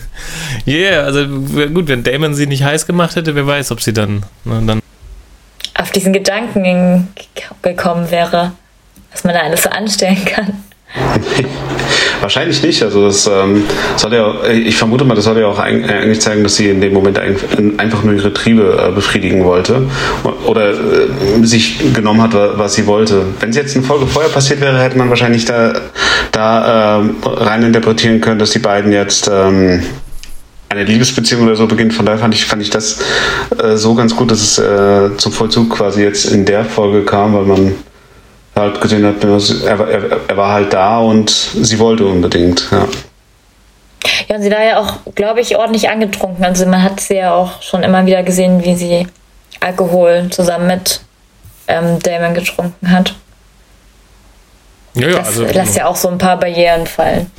yeah, also gut, wenn Damon sie nicht heiß gemacht hätte, wer weiß, ob sie dann, ne, dann auf diesen Gedanken gekommen wäre, was man da alles so anstellen kann. Wahrscheinlich nicht. Also das ähm, soll ja, ich vermute mal, das soll ja auch eig- eigentlich zeigen, dass sie in dem Moment ein- einfach nur ihre Triebe äh, befriedigen wollte oder äh, sich genommen hat, wa- was sie wollte. Wenn es jetzt eine Folge vorher passiert wäre, hätte man wahrscheinlich da, da ähm, rein interpretieren können, dass die beiden jetzt ähm, eine Liebesbeziehung oder so beginnt. Von daher fand ich, fand ich das äh, so ganz gut, dass es äh, zum Vollzug quasi jetzt in der Folge kam, weil man halt gesehen hat, er, war- er, er war halt da und sie wollte unbedingt. Ja. Ja, und sie war ja auch, glaube ich, ordentlich angetrunken. Also man hat sie ja auch schon immer wieder gesehen, wie sie Alkohol zusammen mit ähm, Damon getrunken hat. Ja, ja, Das also lässt ja auch so ein paar Barrieren fallen.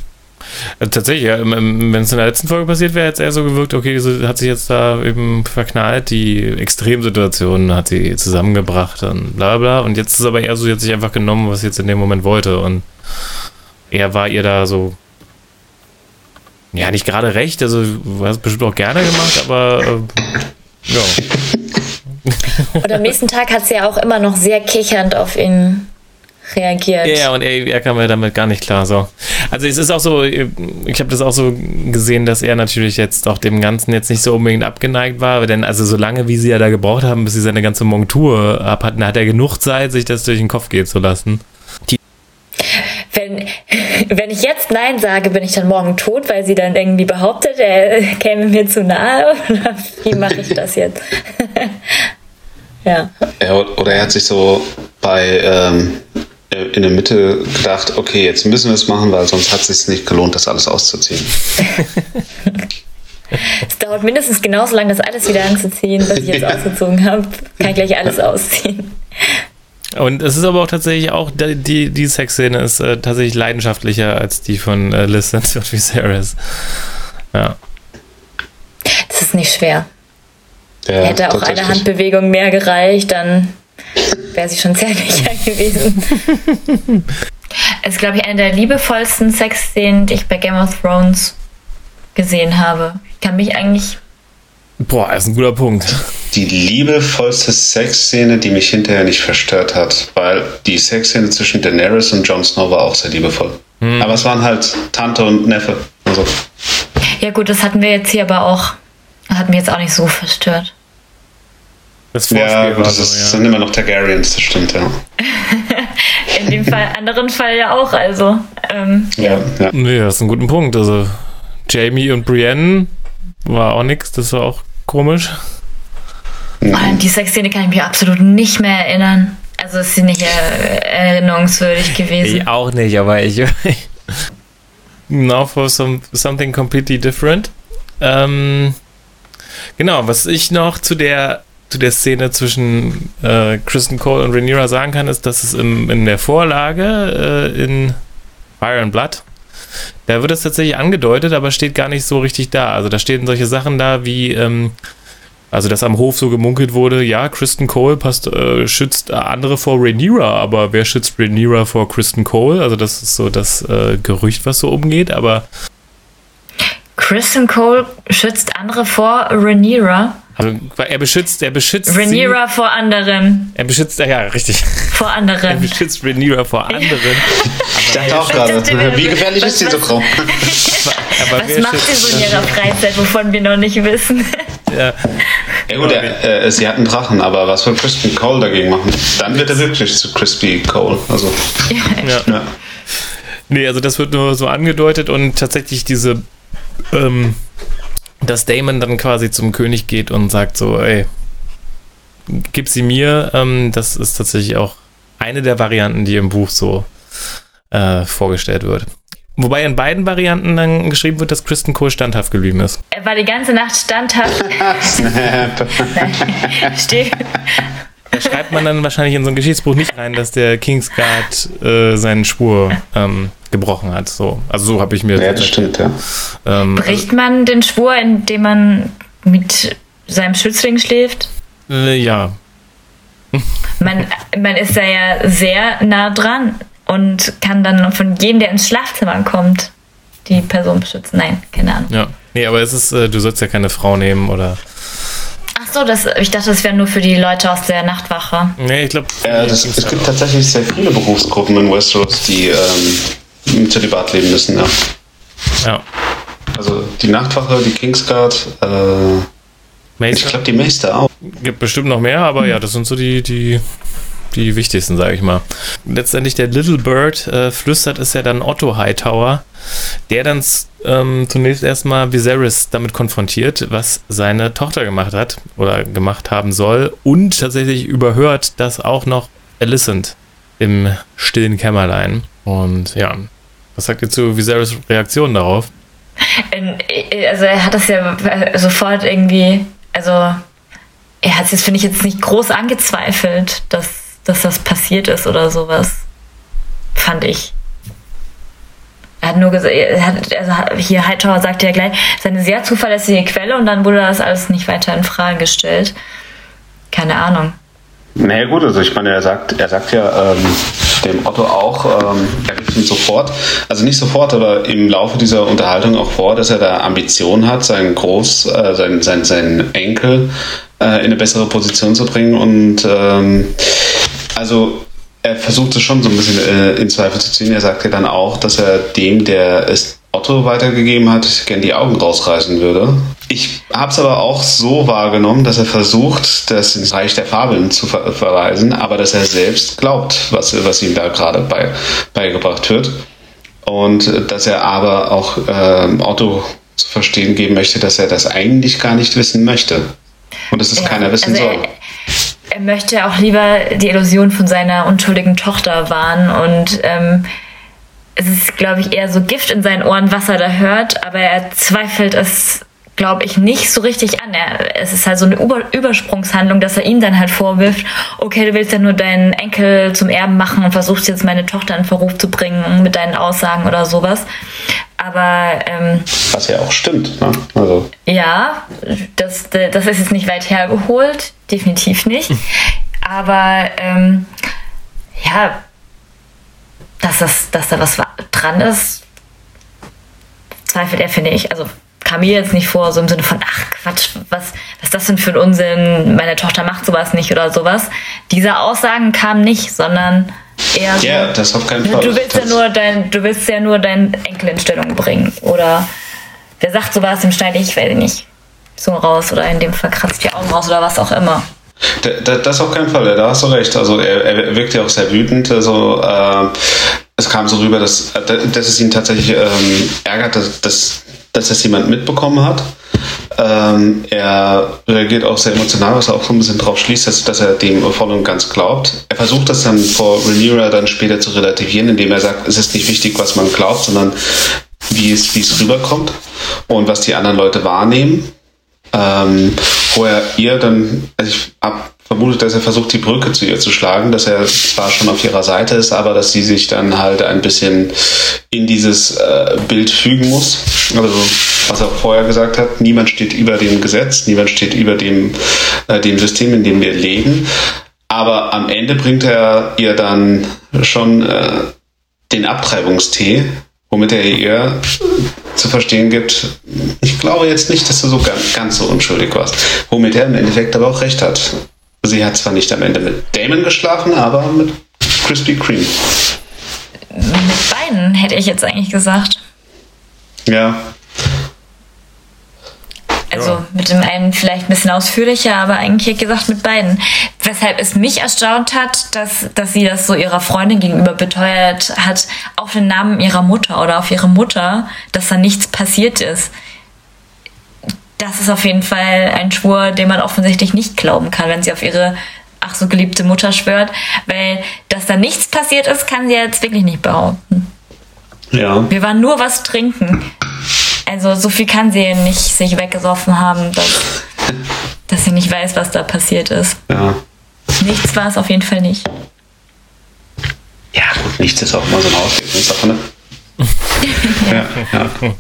Äh, tatsächlich, ja, wenn es in der letzten Folge passiert wäre, hätte es eher so gewirkt, okay, sie hat sich jetzt da eben verknallt, die Extremsituation hat sie zusammengebracht und bla bla. Und jetzt ist aber eher so, sie hat sich einfach genommen, was sie jetzt in dem Moment wollte. Und er war ihr da so, ja, nicht gerade recht, also du hast es bestimmt auch gerne gemacht, aber äh, ja. Und am nächsten Tag hat sie ja auch immer noch sehr kichernd auf ihn reagiert. Ja, und er, er kam ja damit gar nicht klar. So. Also es ist auch so, ich habe das auch so gesehen, dass er natürlich jetzt auch dem Ganzen jetzt nicht so unbedingt abgeneigt war, denn also so lange, wie sie ja da gebraucht haben, bis sie seine ganze Montur ab hatten, hat er genug Zeit, sich das durch den Kopf gehen zu lassen. Wenn, wenn ich jetzt Nein sage, bin ich dann morgen tot, weil sie dann irgendwie behauptet, er käme mir zu nahe? Oder wie mache ich das jetzt? ja. Er, oder er hat sich so bei ähm, in der Mitte gedacht, okay, jetzt müssen wir es machen, weil sonst hat es sich nicht gelohnt, das alles auszuziehen. Es dauert mindestens genauso lange, das alles wieder anzuziehen, was ich jetzt Ja. ausgezogen habe. Kann ich gleich alles ausziehen. Und es ist aber auch tatsächlich auch, die, die, die Sexszene ist äh, tatsächlich leidenschaftlicher als die von äh, Lysant und Viserys. Ja. Das ist nicht schwer. Ja, Hätte auch eine. Handbewegung mehr gereicht, dann wäre sie schon zärtlicher gewesen. Es ist, glaube ich, eine der liebevollsten Sexszenen, die ich bei Game of Thrones gesehen habe. Ich kann mich eigentlich. Boah, ist ein guter Punkt. Die liebevollste Sexszene, die mich hinterher nicht verstört hat, weil die Sexszene zwischen Daenerys und Jon Snow war auch sehr liebevoll. Aber es waren halt Tante und Neffe. Also, Ja, gut, das hatten wir jetzt hier aber auch. Das hat mich jetzt auch nicht so verstört. Das Vorspiel ja, gut, war das so, ist, ja. sind immer noch Targaryens, das stimmt, ja. In dem Fall, anderen Fall ja auch, also. Ähm, Ja, ja. Nee, das ist ein guter Punkt. Also Jamie und Brienne war auch nix, das war auch komisch. an die Sexszene kann ich mich absolut nicht mehr erinnern. Also ist sie nicht äh, erinnerungswürdig gewesen. Ich auch nicht, aber ich. now for some, something completely different. Ähm, genau, was ich noch zu der zu der Szene zwischen äh, Kristen Cole und Rhaenyra sagen kann, ist, dass es im, in der Vorlage äh, in Fire and Blood, da wird es tatsächlich angedeutet, aber steht gar nicht so richtig da. Also da stehen solche Sachen da wie, ähm, also dass am Hof so gemunkelt wurde, ja, Kristen Cole passt, äh, schützt andere vor Rhaenyra, aber wer schützt Rhaenyra vor Kristen Cole? Also das ist so das äh, Gerücht, was so umgeht, aber Kristen Cole schützt andere vor Rhaenyra. Also er beschützt, er beschützt Rhaenyra vor anderen. Er beschützt, ja, richtig. Vor anderen. Er beschützt Rhaenyra vor anderen. ich dachte auch gerade, wie gefährlich ist diese Frau? Aber was macht sie so in ihrer Freizeit, wovon wir noch nicht wissen? Ja, ja gut, er, äh, sie hat einen Drachen, aber was soll Crispy Cole dagegen machen? Dann wird er wirklich zu Crispy Cole. Also, ja. ja. Nee, also das wird nur so angedeutet und tatsächlich diese ähm, dass Damon dann quasi zum König geht und sagt so, ey, gib sie mir. Ähm, das ist tatsächlich auch eine der Varianten, die im Buch so äh, vorgestellt wird. Wobei in beiden Varianten dann geschrieben wird, dass Kristen Cole standhaft geblieben ist. Er war die ganze Nacht standhaft. Snap. Steht. Da schreibt man dann wahrscheinlich in so ein Geschichtsbuch nicht rein, dass der Kingsguard äh, seinen Spur ähm, gebrochen hat. So. Also so habe ich mir ja, das stimmt, ja. Ähm, Bricht man den Schwur, indem man mit seinem Schützling schläft? Äh, ja. Man, man ist da ja sehr nah dran und kann dann von jedem, der ins Schlafzimmer kommt, die Person beschützen. Nein, keine Ahnung. Ja. Nee, aber es ist, äh, du sollst ja keine Frau nehmen oder Ach so, das, ich dachte, das wäre nur für die Leute aus der Nachtwache. Nee, ich glaube. Äh, es gibt tatsächlich sehr viele Berufsgruppen in Westeros, die ähm, im Zölibat leben müssen, ja. Ja. Also die Nachtwache, die Kingsguard, äh, Meister. ich glaube die Meister auch. Gibt bestimmt noch mehr, aber mhm. ja, das sind so die, die, die wichtigsten, sage ich mal. Letztendlich der Little Bird äh, flüstert ist ja dann Otto Hightower, der dann ähm, zunächst erstmal Viserys damit konfrontiert, was seine Tochter gemacht hat oder gemacht haben soll und tatsächlich überhört das auch noch Alicent im stillen Kämmerlein. Und ja, was sagt ihr zu Viserys Reaktion darauf? Äh, also er hat das ja sofort irgendwie, also er hat es jetzt, finde ich, jetzt nicht groß angezweifelt, dass, dass das passiert ist oder sowas. Fand ich. Er hat nur gesagt, also hier Hightower sagte ja gleich, es ist eine sehr zuverlässige Quelle und dann wurde das alles nicht weiter in Frage gestellt. Keine Ahnung. Naja gut, also ich meine, er sagt, er sagt ja ähm, dem Otto auch, ähm, er gibt ihm sofort, also nicht sofort, aber im Laufe dieser Unterhaltung auch vor, dass er da Ambitionen hat, seinen Groß, äh, seinen, seinen, seinen Enkel äh, in eine bessere Position zu bringen und ähm, also er versucht es schon so ein bisschen äh, in Zweifel zu ziehen. Er sagt ja dann auch, dass er dem, der es Otto weitergegeben hat, gern die Augen rausreißen würde. Ich habe es aber auch so wahrgenommen, dass er versucht, das ins Reich der Fabeln zu ver verweisen, aber dass er selbst glaubt, was, was ihm da gerade bei, beigebracht wird. Und dass er aber auch äh, Otto zu verstehen geben möchte, dass er das eigentlich gar nicht wissen möchte. Und dass es ja, keiner wissen also soll. Er, er, möchte auch lieber die Illusion von seiner unschuldigen Tochter wahren und ähm, es ist, glaube ich, eher so Gift in seinen Ohren, was er da hört, aber er zweifelt es, glaube ich, nicht so richtig an. Er, es ist halt so eine Über Übersprungshandlung, dass er ihm dann halt vorwirft, okay, du willst ja nur deinen Enkel zum Erben machen und versuchst jetzt meine Tochter in Verruf zu bringen mit deinen Aussagen oder sowas. Aber ähm, was ja auch stimmt, ne? Also. Ja, das, das ist jetzt nicht weit hergeholt, definitiv nicht. Aber ähm, ja, dass, das, dass da was dran ist, zweifelt er, finde ich. Also kam mir jetzt nicht vor, so im Sinne von, ach Quatsch, was, was ist das denn für ein Unsinn, meine Tochter macht sowas nicht oder sowas. Diese Aussagen kamen nicht, sondern eher so, ja, das auf keinen Fall. Du willst, ja nur dein, du willst ja nur deinen Enkel in Stellung bringen. Oder wer sagt sowas, dem schneide ich, weiß ich nicht, so raus oder in dem Fall kratzt die Augen raus oder was auch immer. Das auf keinen Fall, da hast du recht. Also er, er wirkt ja auch sehr wütend. Also äh, es kam so rüber, dass, dass es ihn tatsächlich ähm, ärgert, dass, dass, dass das jemand mitbekommen hat. Ähm, er reagiert auch sehr emotional, was auch so ein bisschen drauf schließt, dass, dass er dem voll und ganz glaubt. Er versucht das dann vor Rhaenyra dann später zu relativieren, indem er sagt, es ist nicht wichtig, was man glaubt, sondern wie es, wie es rüberkommt und was die anderen Leute wahrnehmen. Ähm, wo er ihr dann, also ich hab vermutet, dass er versucht, die Brücke zu ihr zu schlagen, dass er zwar schon auf ihrer Seite ist, aber dass sie sich dann halt ein bisschen in dieses äh, Bild fügen muss. Also, was er vorher gesagt hat, niemand steht über dem Gesetz, niemand steht über dem, äh, dem System, in dem wir leben. Aber am Ende bringt er ihr dann schon äh, den Abtreibungstee, womit er ihr zu verstehen gibt, ich glaube jetzt nicht, dass du so ganz, ganz so unschuldig warst. Womit er im Endeffekt aber auch recht hat. Sie hat zwar nicht am Ende mit Damon geschlafen, aber mit Krispy Kreme. Mit beiden hätte ich jetzt eigentlich gesagt. Ja. Also Ja. mit dem einen vielleicht ein bisschen ausführlicher, aber eigentlich hätte ich gesagt mit beiden. Weshalb es mich erstaunt hat, dass, dass sie das so ihrer Freundin gegenüber beteuert hat, auf den Namen ihrer Mutter oder auf ihre Mutter, dass da nichts passiert ist. Das ist auf jeden Fall ein Schwur, den man offensichtlich nicht glauben kann, wenn sie auf ihre ach so geliebte Mutter schwört, weil dass da nichts passiert ist, kann sie jetzt wirklich nicht behaupten. Ja. Wir waren nur was trinken. Also so viel kann sie nicht sich weggesoffen haben, dass, dass sie nicht weiß, was da passiert ist. Ja. Nichts war es auf jeden Fall nicht. Ja, gut, nichts ist auch immer so eine Auslegungssache, ne? ja, ja.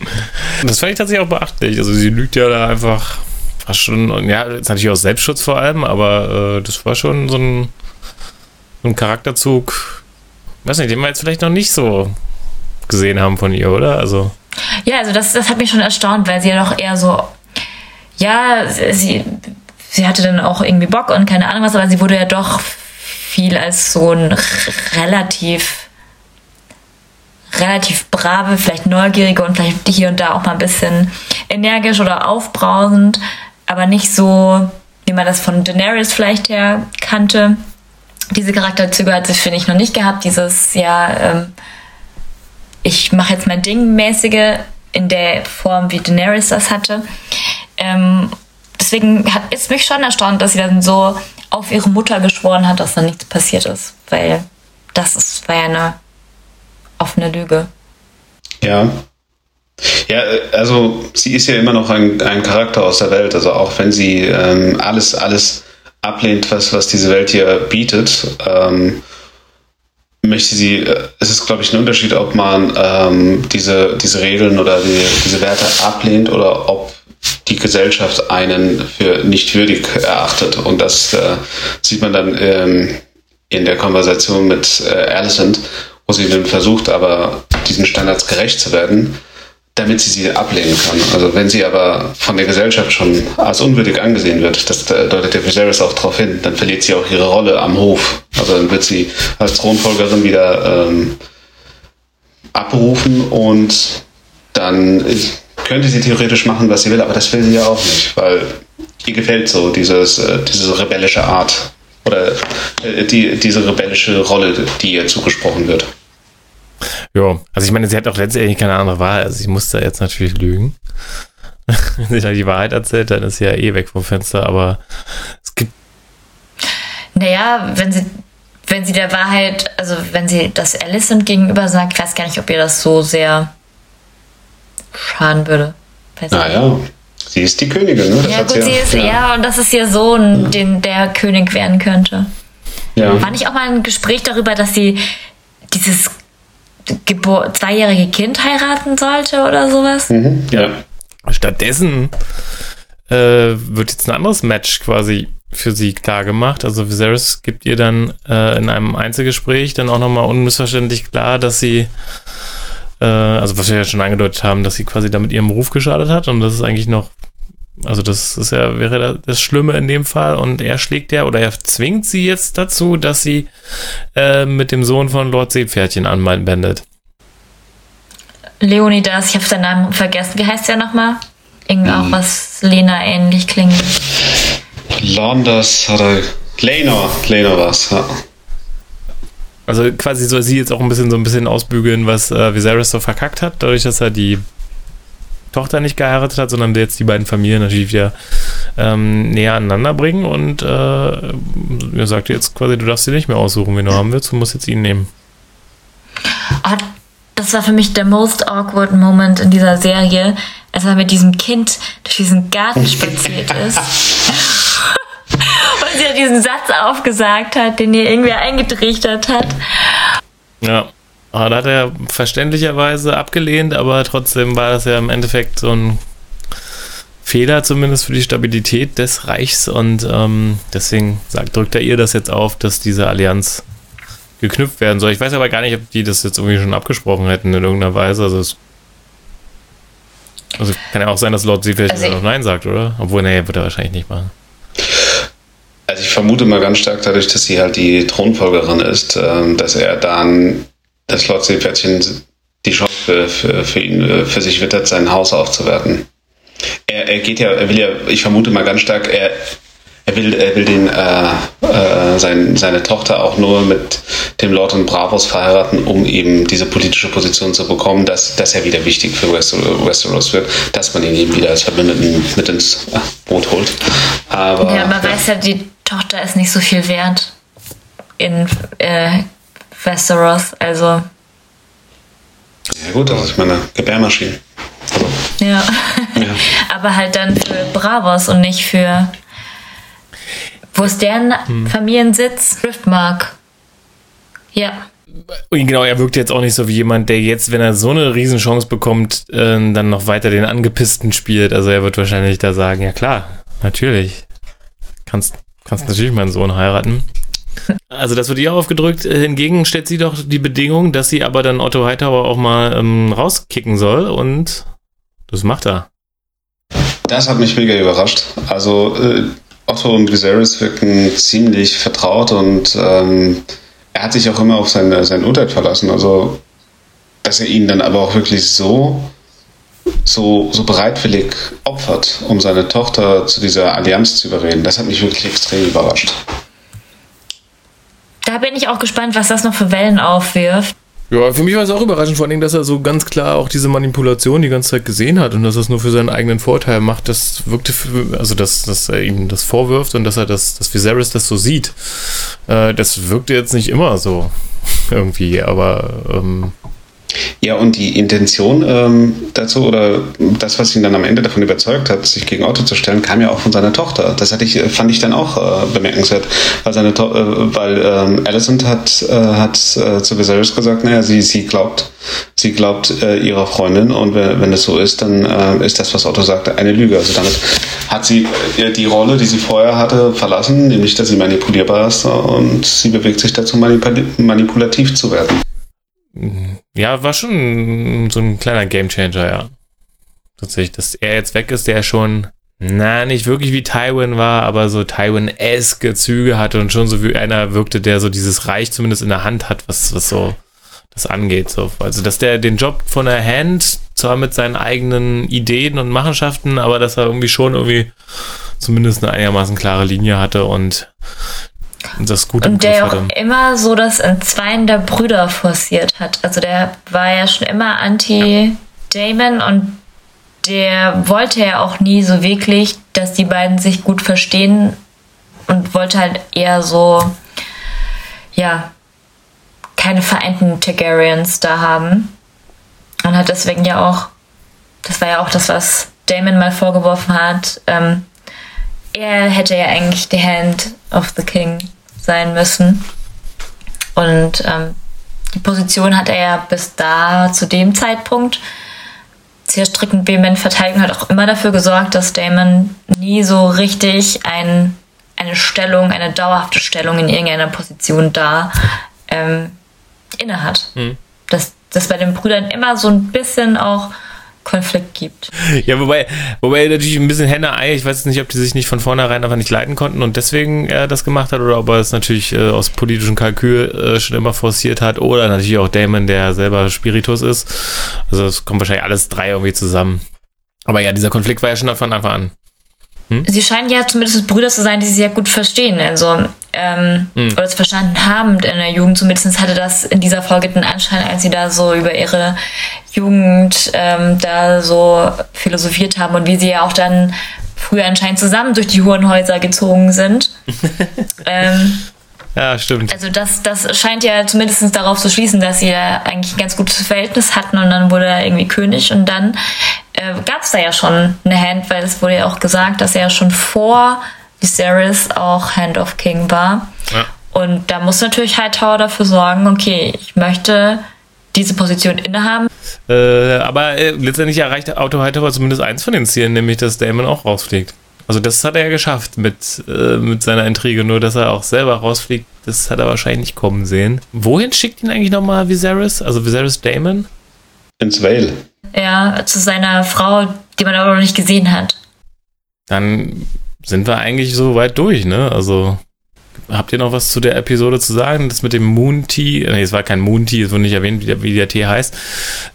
Das fand ich tatsächlich auch beachtlich. Also sie lügt ja da einfach fast schon, ja, ist natürlich aus Selbstschutz vor allem, aber äh, das war schon so ein, so ein Charakterzug, weiß nicht, den wir jetzt vielleicht noch nicht so gesehen haben von ihr, oder? Also, Ja, also das, das hat mich schon erstaunt, weil sie ja doch eher so, ja, sie, sie hatte dann auch irgendwie Bock und keine Ahnung was, aber sie wurde ja doch viel als so ein relativ relativ brave, vielleicht neugierige und vielleicht hier und da auch mal ein bisschen energisch oder aufbrausend, aber nicht so, wie man das von Daenerys vielleicht her kannte. Diese Charakterzüge hat sie, finde ich, noch nicht gehabt. Dieses, ja, ähm, ich mache jetzt mein Ding mäßige in der Form, wie Daenerys das hatte. Ähm, deswegen hat es mich schon erstaunt, dass sie dann so auf ihre Mutter geschworen hat, dass da nichts passiert ist. Weil das ist, war ja eine offene Lüge. Ja. Ja, also sie ist ja immer noch ein, ein Charakter aus der Welt. Also auch wenn sie ähm, alles, alles ablehnt, was, was diese Welt hier bietet, ähm, möchte sie, äh, es ist, glaube ich, ein Unterschied, ob man ähm, diese, diese Regeln oder die, diese Werte ablehnt oder ob die Gesellschaft einen für nicht würdig erachtet. Und das äh, sieht man dann ähm, in der Konversation mit äh, Alicent, wo sie dann versucht, aber diesen Standards gerecht zu werden, damit sie sie ablehnen kann. Also wenn sie aber von der Gesellschaft schon als unwürdig angesehen wird, das deutet der Viserys auch darauf hin, dann verliert sie auch ihre Rolle am Hof. Also dann wird sie als Thronfolgerin wieder ähm, abberufen und dann könnte sie theoretisch machen, was sie will, aber das will sie ja auch nicht, weil ihr gefällt so dieses, äh, diese rebellische Art oder äh, die, diese rebellische Rolle, die ihr zugesprochen wird. Ja. Also ich meine, sie hat auch letztendlich keine andere Wahl. Also sie muss da jetzt natürlich lügen. Wenn sie da die Wahrheit erzählt, dann ist sie ja eh weg vom Fenster, aber es gibt Naja, wenn sie, wenn sie der Wahrheit, also wenn sie das Alicent gegenüber sagt, ich weiß gar nicht, ob ihr das so sehr schaden würde. Ich. Naja, sie ist die Königin, ne? Das Ja gut, sie ist, ja. und das ist ihr Sohn, den der König werden könnte. ja. War nicht auch mal ein Gespräch darüber, dass sie dieses Gebur zweijährige Kind heiraten sollte oder sowas? Mhm. ja. Stattdessen äh, wird jetzt ein anderes Match quasi für sie klar gemacht. Also Viserys gibt ihr dann äh, in einem Einzelgespräch dann auch nochmal unmissverständlich klar, dass sie, äh, also was wir ja schon angedeutet haben, dass sie quasi damit ihrem Ruf geschadet hat und das ist eigentlich noch, also das ist ja, wäre da das Schlimme in dem Fall und er schlägt ja oder er zwingt sie jetzt dazu, dass sie äh, mit dem Sohn von Lord Seepferdchen anbändet. Leonidas, ich habe seinen Namen vergessen. Wie heißt der nochmal? Irgendwie auch was Lena ähnlich klingt. Londers hat er. Lena, Lena war's, ja. Also quasi soll sie jetzt auch ein bisschen so ein bisschen ausbügeln, was äh, Viserys so verkackt hat, dadurch, dass er die Tochter nicht geheiratet hat, sondern jetzt die beiden Familien natürlich wieder ähm, näher aneinander bringen und äh, er sagt jetzt quasi, du darfst sie nicht mehr aussuchen, wen du haben willst, du musst jetzt ihn nehmen. Ah, das war für mich der most awkward Moment in dieser Serie, als er mit diesem Kind durch diesen Garten spaziert ist. Und sie hat diesen Satz aufgesagt hat, den ihr irgendwer eingetrichtert hat. Ja. Aber da hat er verständlicherweise abgelehnt, aber trotzdem war das ja im Endeffekt so ein Fehler zumindest für die Stabilität des Reichs und ähm, deswegen sagt, drückt er ihr das jetzt auf, dass diese Allianz geknüpft werden soll. Ich weiß aber gar nicht, ob die das jetzt irgendwie schon abgesprochen hätten in irgendeiner Weise. Also, es, also kann ja auch sein, dass Lord Sie vielleicht also noch Nein sagt, oder? Obwohl, nee, wird er wahrscheinlich nicht machen. Also ich vermute mal ganz stark dadurch, dass sie halt die Thronfolgerin ist, ähm, dass er dann das Lord Seepferdchen die Chance für, für, für ihn für sich wittert, sein Haus aufzuwerten. Er, er geht ja, er will ja, ich vermute mal ganz stark, er, er will, er will den, äh, äh, sein, seine Tochter auch nur mit dem Lord und Bravos verheiraten, um eben diese politische Position zu bekommen, dass, dass er wieder wichtig für Westeros wird, dass man ihn eben wieder als Verbündeten mit ins äh, Boot holt. Aber, ja, man ja. weiß ja, die Tochter ist nicht so viel wert in äh, Westeros, also. Ja gut, das ist meine Gebärmaschine. Ja. ja. Aber halt dann für Bravos und nicht für. Wo ist deren hm. Familiensitz? Riftmark. Ja. Und genau, er wirkt jetzt auch nicht so wie jemand, der jetzt, wenn er so eine Riesenchance bekommt, äh, dann noch weiter den Angepissten spielt. Also er wird wahrscheinlich da sagen, ja klar, natürlich. Kannst, kannst natürlich meinen Sohn heiraten. Also das wird ihr aufgedrückt. Hingegen stellt sie doch die Bedingung, dass sie aber dann Otto Hightower auch mal ähm, rauskicken soll und das macht er. Das hat mich mega überrascht. Also äh, Otto und Viserys wirken ziemlich vertraut und ähm, er hat sich auch immer auf sein, sein Urteil verlassen. Also dass er ihn dann aber auch wirklich so, so, so bereitwillig opfert, um seine Tochter zu dieser Allianz zu überreden, das hat mich wirklich extrem überrascht. Da bin ich auch gespannt, was das noch für Wellen aufwirft. Ja, für mich war es auch überraschend, vor allem, dass er so ganz klar auch diese Manipulation die ganze Zeit gesehen hat und dass er es nur für seinen eigenen Vorteil macht. Das wirkte, für, also dass, dass er ihm das vorwirft und dass er das, dass Viserys das so sieht. Äh, das wirkte jetzt nicht immer so irgendwie, aber ähm, ja, und die Intention ähm, dazu oder das, was ihn dann am Ende davon überzeugt hat, sich gegen Otto zu stellen, kam ja auch von seiner Tochter. Das hatte ich, fand ich dann auch äh, bemerkenswert, weil seine to äh, weil ähm, Alicent hat, äh, hat äh, zu Viserys gesagt, naja, sie, sie glaubt, sie glaubt äh, ihrer Freundin und wenn, wenn das so ist, dann äh, ist das, was Otto sagte, eine Lüge. Also damit hat sie äh, die Rolle, die sie vorher hatte, verlassen, nämlich dass sie manipulierbar ist und sie bewegt sich dazu, manipul manipulativ zu werden. Ja, war schon so ein kleiner Gamechanger, ja. Tatsächlich, dass er jetzt weg ist, der schon, na, nicht wirklich wie Tywin war, aber so Tywin-eske Züge hatte und schon so wie einer wirkte, der so dieses Reich zumindest in der Hand hat, was, was so das angeht. So. Also, dass der den Job von der Hand, zwar mit seinen eigenen Ideen und Machenschaften, aber dass er irgendwie schon irgendwie zumindest eine einigermaßen klare Linie hatte und das Gute Und der auch immer so das Entzweien der Brüder forciert hat. Also der war ja schon immer anti-Damon und der wollte ja auch nie so wirklich, dass die beiden sich gut verstehen und wollte halt eher so, ja, keine vereinten Targaryens da haben. Und hat deswegen ja auch, das war ja auch das, was Damon mal vorgeworfen hat, ähm, er hätte ja eigentlich die Hand of the King sein müssen. Und ähm, die Position hat er ja bis da zu dem Zeitpunkt sehr strickend vehement verteidigen, hat auch immer dafür gesorgt, dass Damon nie so richtig ein, eine Stellung, eine dauerhafte Stellung in irgendeiner Position da ähm, inne hat. Hm. Dass das bei den Brüdern immer so ein bisschen auch Konflikt gibt. Ja, wobei, wobei natürlich ein bisschen Henne Ei, ich weiß nicht, ob die sich nicht von vornherein einfach nicht leiten konnten und deswegen er das gemacht hat oder ob er es natürlich äh, aus politischem Kalkül äh, schon immer forciert hat oder natürlich auch Damon, der selber Spiritus ist. Also es kommt wahrscheinlich alles drei irgendwie zusammen. Aber ja, dieser Konflikt war ja schon von Anfang an. Hm? Sie scheinen ja zumindest Brüder zu sein, die sich sehr gut verstehen. Also, ähm, hm. oder es verstanden haben in der Jugend. Zumindest hatte das in dieser Folge den Anschein, als sie da so über ihre Jugend ähm, da so philosophiert haben und wie sie ja auch dann früher anscheinend zusammen durch die Hurenhäuser gezogen sind. ähm, Ja, stimmt. Also das, das scheint ja zumindest darauf zu schließen, dass sie ja eigentlich ein ganz gutes Verhältnis hatten und dann wurde er irgendwie König und dann äh, gab es da ja schon eine Hand, weil es wurde ja auch gesagt, dass er ja schon vor Viserys auch Hand of King war. Ja. Und da muss natürlich Hightower dafür sorgen, okay, ich möchte diese Position innehaben. Äh, aber äh, letztendlich erreicht Auto Hightower zumindest eins von den Zielen, nämlich dass Damon auch rausfliegt. Also das hat er ja geschafft mit, äh, mit seiner Intrige, nur dass er auch selber rausfliegt, das hat er wahrscheinlich nicht kommen sehen. Wohin schickt ihn eigentlich nochmal Viserys? Also Viserys Damon? Ins Vale. Ja, zu seiner Frau, die man aber noch nicht gesehen hat. Dann sind wir eigentlich so weit durch, ne? Also habt ihr noch was zu der Episode zu sagen? Das mit dem Moon Tea, nee, es war kein Moon Tea, es wurde nicht erwähnt, wie der, wie der Tee heißt.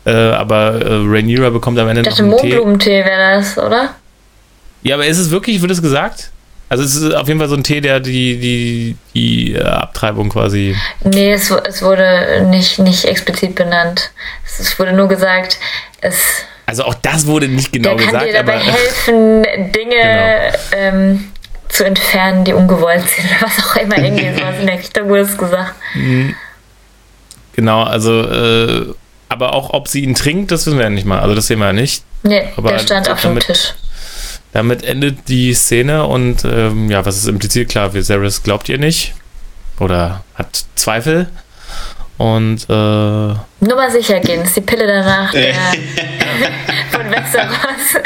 Äh, aber äh, Rhaenyra bekommt am Ende ich dachte, noch einen Mondblumentee wäre das, oder? Ja, aber ist es wirklich, wird es gesagt? Also es ist auf jeden Fall so ein Tee, der die, die, die äh, Abtreibung quasi. Nee, es, es wurde nicht, nicht explizit benannt. Es, wurde nur gesagt, es. Also auch das wurde nicht genau der gesagt. Kann dir dabei helfen, Dinge genau. ähm, zu entfernen, die ungewollt sind oder was auch immer. Irgendwie sowas in der Richtung wurde es gesagt. Mhm. Genau, also äh, aber auch ob sie ihn trinkt, das wissen wir ja nicht mal. Also das sehen wir ja nicht. Nee, aber der stand auf dem Tisch. Damit endet die Szene und ähm, ja, was ist impliziert? Klar, Viserys glaubt ihr nicht oder hat Zweifel. Und äh, nur mal sicher gehen, ist die Pille danach der von Westeros.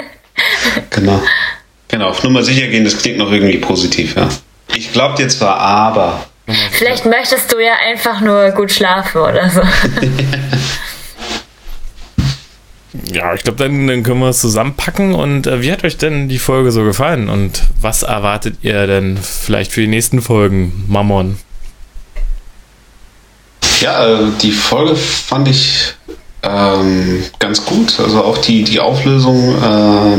genau. Genau, auf Nummer sicher gehen, das klingt noch irgendwie positiv, ja. Ich glaube dir zwar, aber. Vielleicht möchtest du ja einfach nur gut schlafen oder so. ja, ich glaube, dann, dann, können wir es zusammenpacken. Und äh, wie hat euch denn die Folge so gefallen? Und was erwartet ihr denn vielleicht für die nächsten Folgen, Mammon? Ja, äh, die Folge fand ich ähm, ganz gut. Also auch die, die Auflösung äh,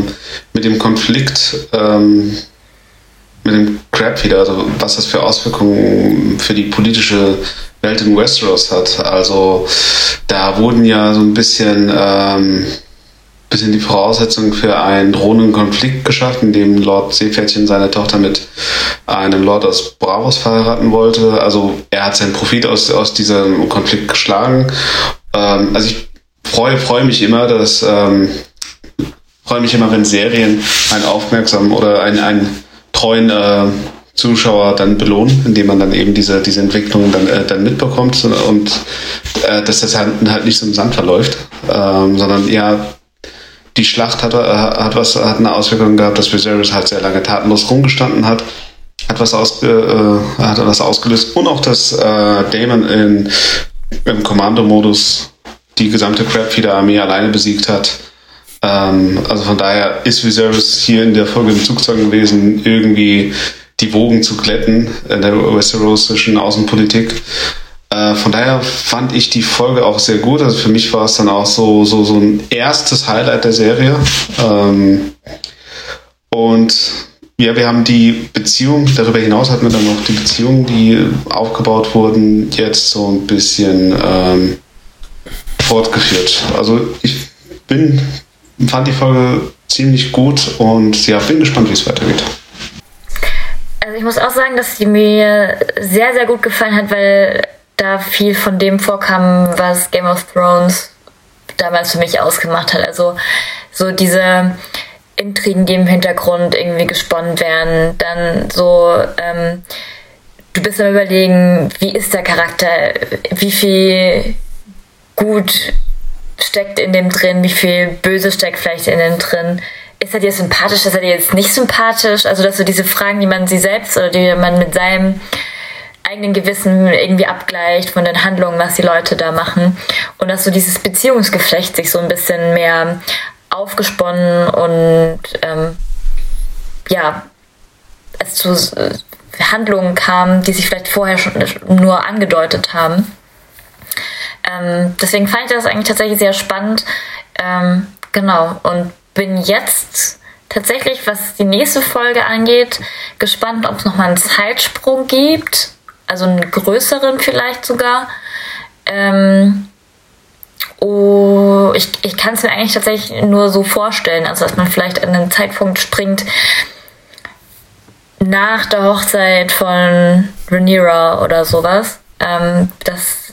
mit dem Konflikt ähm, mit dem Crab wieder, also was das für Auswirkungen für die politische Welt in Westeros hat. Also da wurden ja so ein bisschen, ähm, bisschen die Voraussetzungen für einen drohenden Konflikt geschaffen, in dem Lord Seepferdchen seine Tochter mit einem Lord aus Bravos verheiraten wollte. Also er hat seinen Profit aus, aus diesem Konflikt geschlagen. Ähm, also ich freue, freue mich immer, dass ähm, freue mich immer, wenn Serien einen aufmerksamen oder einen, einen treuen äh, Zuschauer dann belohnen, indem man dann eben diese, diese Entwicklung dann, äh, dann mitbekommt und äh, dass das halt, halt nicht so im Sand verläuft, ähm, sondern ja, die Schlacht hat, äh, hat, was, hat eine Auswirkung gehabt, dass Viserys halt sehr lange tatenlos rumgestanden hat, hat was, ausge, äh, hat was ausgelöst und auch, dass äh, Damon in, im Kommando-Modus die gesamte Crabfeeder-Armee alleine besiegt hat. Ähm, also von daher ist Viserys hier in der Folge im Zugzwang gewesen, irgendwie die Wogen zu glätten in der westerosischen Außenpolitik. Äh, von daher fand ich die Folge auch sehr gut. Also für mich war es dann auch so, so, so ein erstes Highlight der Serie. Ähm, und ja, wir haben die Beziehung, darüber hinaus hatten wir dann noch die Beziehungen, die aufgebaut wurden, jetzt so ein bisschen ähm, fortgeführt. Also ich bin, fand die Folge ziemlich gut und ja, bin gespannt, wie es weitergeht. Also ich muss auch sagen, dass die mir sehr, sehr gut gefallen hat, weil da viel von dem vorkam, was Game of Thrones damals für mich ausgemacht hat. Also so diese Intrigen, die im Hintergrund irgendwie gesponnen werden, dann so ähm, du bist am überlegen, wie ist der Charakter, wie viel gut steckt in dem drin, wie viel Böse steckt vielleicht in dem drin. Ist er dir sympathisch, ist er dir jetzt nicht sympathisch? Also, dass so diese Fragen, die man sie selbst oder die man mit seinem eigenen Gewissen irgendwie abgleicht von den Handlungen, was die Leute da machen. Und dass so dieses Beziehungsgeflecht sich so ein bisschen mehr aufgesponnen und ähm, ja, es zu Handlungen kam, die sich vielleicht vorher schon nur angedeutet haben. Ähm, deswegen fand ich das eigentlich tatsächlich sehr spannend. Ähm, genau. Und bin jetzt tatsächlich, was die nächste Folge angeht, gespannt, ob es nochmal einen Zeitsprung gibt. Also einen größeren vielleicht sogar. Ähm, oh, ich, ich kann es mir eigentlich tatsächlich nur so vorstellen, also dass man vielleicht an einen Zeitpunkt springt, nach der Hochzeit von Rhaenyra oder sowas. Ähm, das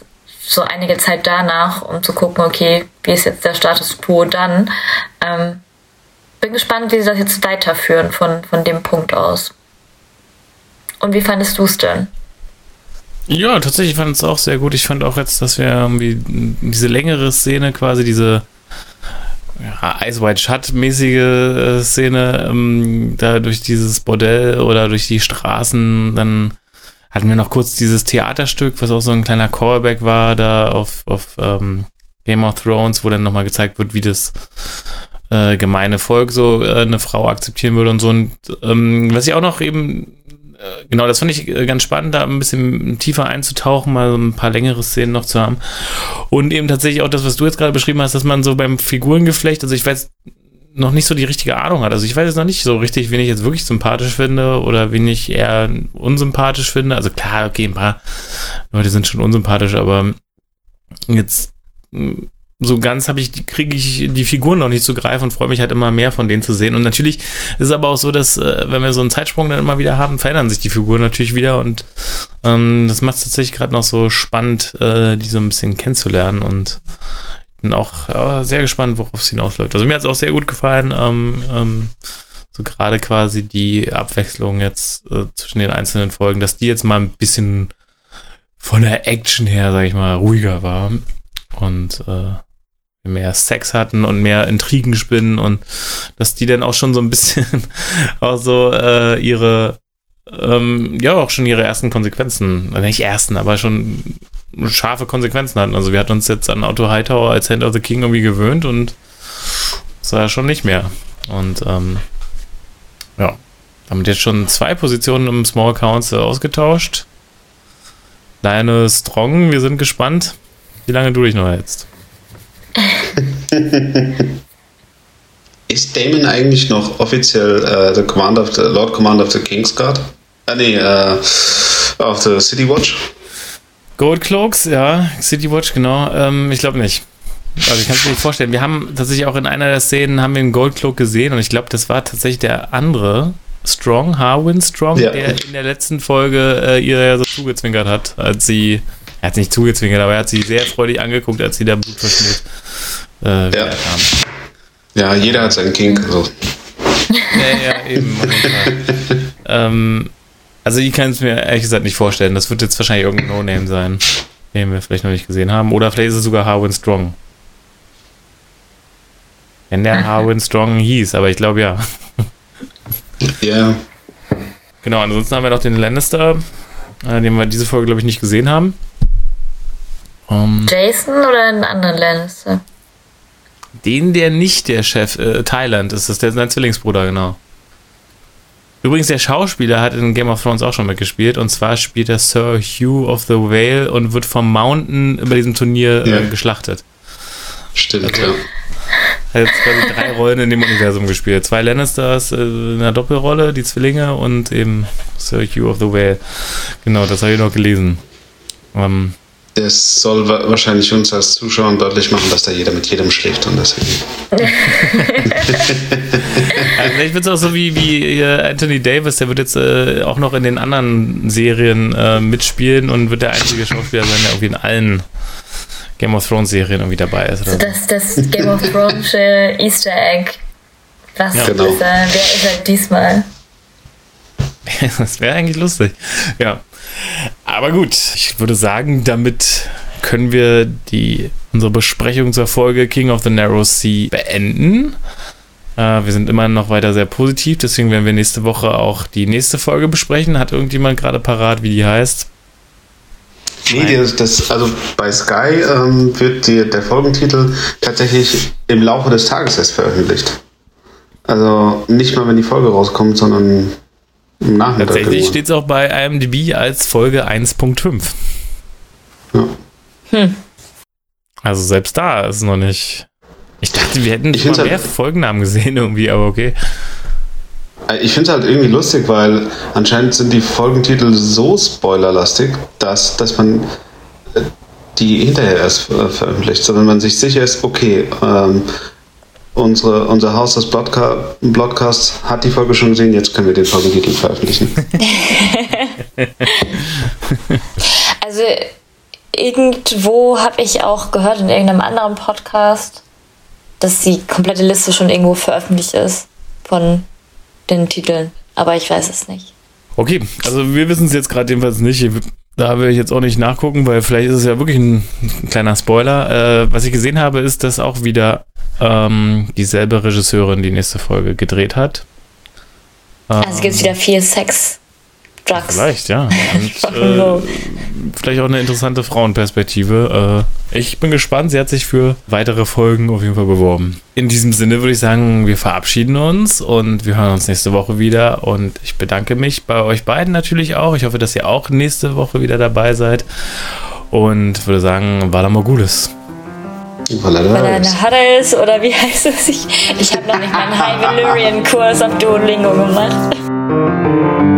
so einige Zeit danach, um zu gucken, okay, wie ist jetzt der Status quo dann. Ähm, bin gespannt, wie sie das jetzt weiterführen von, von dem Punkt aus. Und wie fandest du es denn? Ja, tatsächlich fand es auch sehr gut. Ich fand auch jetzt, dass wir irgendwie diese längere Szene quasi, diese ja, Ice White Shut-mäßige äh, Szene, ähm, da durch dieses Bordell oder durch die Straßen, dann hatten wir noch kurz dieses Theaterstück, was auch so ein kleiner Callback war, da auf, auf ähm, Game of Thrones, wo dann nochmal gezeigt wird, wie das äh, gemeine Volk so äh, eine Frau akzeptieren würde und so. Und ähm, was ich auch noch eben äh, genau, das fand ich äh, ganz spannend, da ein bisschen tiefer einzutauchen, mal so ein paar längere Szenen noch zu haben. Und eben tatsächlich auch das, was du jetzt gerade beschrieben hast, dass man so beim Figurengeflecht, also ich weiß noch nicht so die richtige Ahnung hat. Also ich weiß jetzt noch nicht so richtig, wen ich jetzt wirklich sympathisch finde oder wen ich eher unsympathisch finde. Also klar, okay, ein paar Leute sind schon unsympathisch, aber jetzt so ganz habe ich, kriege ich die Figuren noch nicht zu greifen und freue mich halt immer mehr von denen zu sehen. Und natürlich ist es aber auch so, dass äh, wenn wir so einen Zeitsprung dann immer wieder haben, verändern sich die Figuren natürlich wieder und ähm, das macht es tatsächlich gerade noch so spannend, äh, die so ein bisschen kennenzulernen und bin auch ja, sehr gespannt, worauf es hinausläuft. Also mir hat es auch sehr gut gefallen. Ähm, ähm, so gerade quasi die Abwechslung jetzt äh, zwischen den einzelnen Folgen, dass die jetzt mal ein bisschen von der Action her, sag ich mal, ruhiger war und äh, mehr Sex hatten und mehr Intrigen spinnen und dass die dann auch schon so ein bisschen auch so äh, ihre ähm, ja auch schon ihre ersten Konsequenzen, also nicht ersten, aber schon scharfe Konsequenzen hatten. Also wir hatten uns jetzt an Otto Hightower als Hand of the King irgendwie gewöhnt und das war ja schon nicht mehr. Und ähm, ja, damit jetzt schon zwei Positionen im Small Council ausgetauscht. Lionel Strong, wir sind gespannt, wie lange du dich noch hältst. Ist Damon eigentlich noch offiziell äh, the Commander of the, Lord Commander of the King's Guard? Ah, nee, äh, of the City Watch? Gold Cloaks, ja, City Watch, genau. Ähm, ich glaube nicht. Also ich kann es mir nicht vorstellen. Wir haben tatsächlich auch in einer der Szenen haben wir einen Gold Cloak gesehen und ich glaube, das war tatsächlich der andere Strong, Harwin Strong, ja. der in der letzten Folge äh, ihr ja so zugezwinkert hat, als sie er hat nicht zugezwinkert, aber er hat sie sehr freudig angeguckt, als sie da Blutverschnitt äh, ja. kam. Ja, jeder hat seinen King. Also. ja, ja, eben. ähm, also ich kann es mir ehrlich gesagt nicht vorstellen. Das wird jetzt wahrscheinlich irgendein No-Name sein, den wir vielleicht noch nicht gesehen haben. Oder vielleicht ist es sogar Harwin Strong. Wenn der Harwin Strong hieß, aber ich glaube ja. Ja. Genau, ansonsten haben wir noch den Lannister, äh, den wir diese Folge, glaube ich, nicht gesehen haben. Um, ähm, Jason oder einen anderen Lannister? Den, der nicht der Chef, äh, Thailand ist, das der sein Zwillingsbruder, genau. Übrigens, der Schauspieler hat in Game of Thrones auch schon mitgespielt und zwar spielt er Sir Hugh of the Vale und wird vom Mountain über diesem Turnier äh, ja. äh, geschlachtet. Stimmt, also, ja. Hat jetzt quasi drei Rollen in dem Universum gespielt. Zwei Lannisters äh, in einer Doppelrolle, die Zwillinge und eben Sir Hugh of the Vale. Genau, das habe ich noch gelesen. Ähm, das soll wahrscheinlich uns als Zuschauern deutlich machen, dass da jeder mit jedem schläft und deswegen. also ich finde es auch so wie, wie Anthony Davis, der wird jetzt äh, auch noch in den anderen Serien äh, mitspielen und wird der einzige Schauspieler sein, der irgendwie in allen Game of Thrones Serien irgendwie dabei ist. Oder das, das Game of Thrones Easter Egg. Was ja. genau. ist er? Wer ist er diesmal? das wäre eigentlich lustig. Ja. Aber gut, ich würde sagen, damit können wir die, unsere Besprechung zur Folge King of the Narrow Sea beenden. Äh, wir sind immer noch weiter sehr positiv, deswegen werden wir nächste Woche auch die nächste Folge besprechen. Hat irgendjemand gerade parat, wie die heißt? Nee, das, das, also bei Sky ähm, wird die, der Folgentitel tatsächlich im Laufe des Tages erst veröffentlicht. Also nicht mal, wenn die Folge rauskommt, sondern. Tatsächlich steht es auch bei IMDb als Folge 1.5. Ja. Hm. Also selbst da ist es noch nicht. Ich dachte, wir hätten schon mal mehr halt, Folgennamen gesehen irgendwie, aber okay. Äh, ich finde es halt irgendwie lustig, weil anscheinend sind die Folgentitel so spoilerlastig, dass, dass man äh, die hinterher erst veröffentlicht, sondern man sich sicher ist, okay, ähm, unsere, unser Haus des Broadcasts hat die Folge schon gesehen, jetzt können wir den Folgentitel veröffentlichen. also irgendwo habe ich auch gehört in irgendeinem anderen Podcast, dass die komplette Liste schon irgendwo veröffentlicht ist von den Titeln. Aber ich weiß es nicht. Okay, also wir wissen es jetzt gerade jedenfalls nicht. Da will ich jetzt auch nicht nachgucken, weil vielleicht ist es ja wirklich ein, ein kleiner Spoiler. Äh, was ich gesehen habe, ist, dass auch wieder ähm, dieselbe Regisseurin die nächste Folge gedreht hat. Also gibt es wieder viel Sex. Drugs. Vielleicht, ja. Und, äh, vielleicht auch eine interessante Frauenperspektive. Äh, ich bin gespannt. Sie hat sich für weitere Folgen auf jeden Fall beworben. In diesem Sinne würde ich sagen, wir verabschieden uns und wir hören uns nächste Woche wieder. Und ich bedanke mich bei euch beiden natürlich auch. Ich hoffe, dass ihr auch nächste Woche wieder dabei seid. Und würde sagen, Vala Mogulis. Banana Huddles oder wie heißt es? Ich, ich habe noch nicht meinen High Valyrian Kurs auf Duolingo gemacht.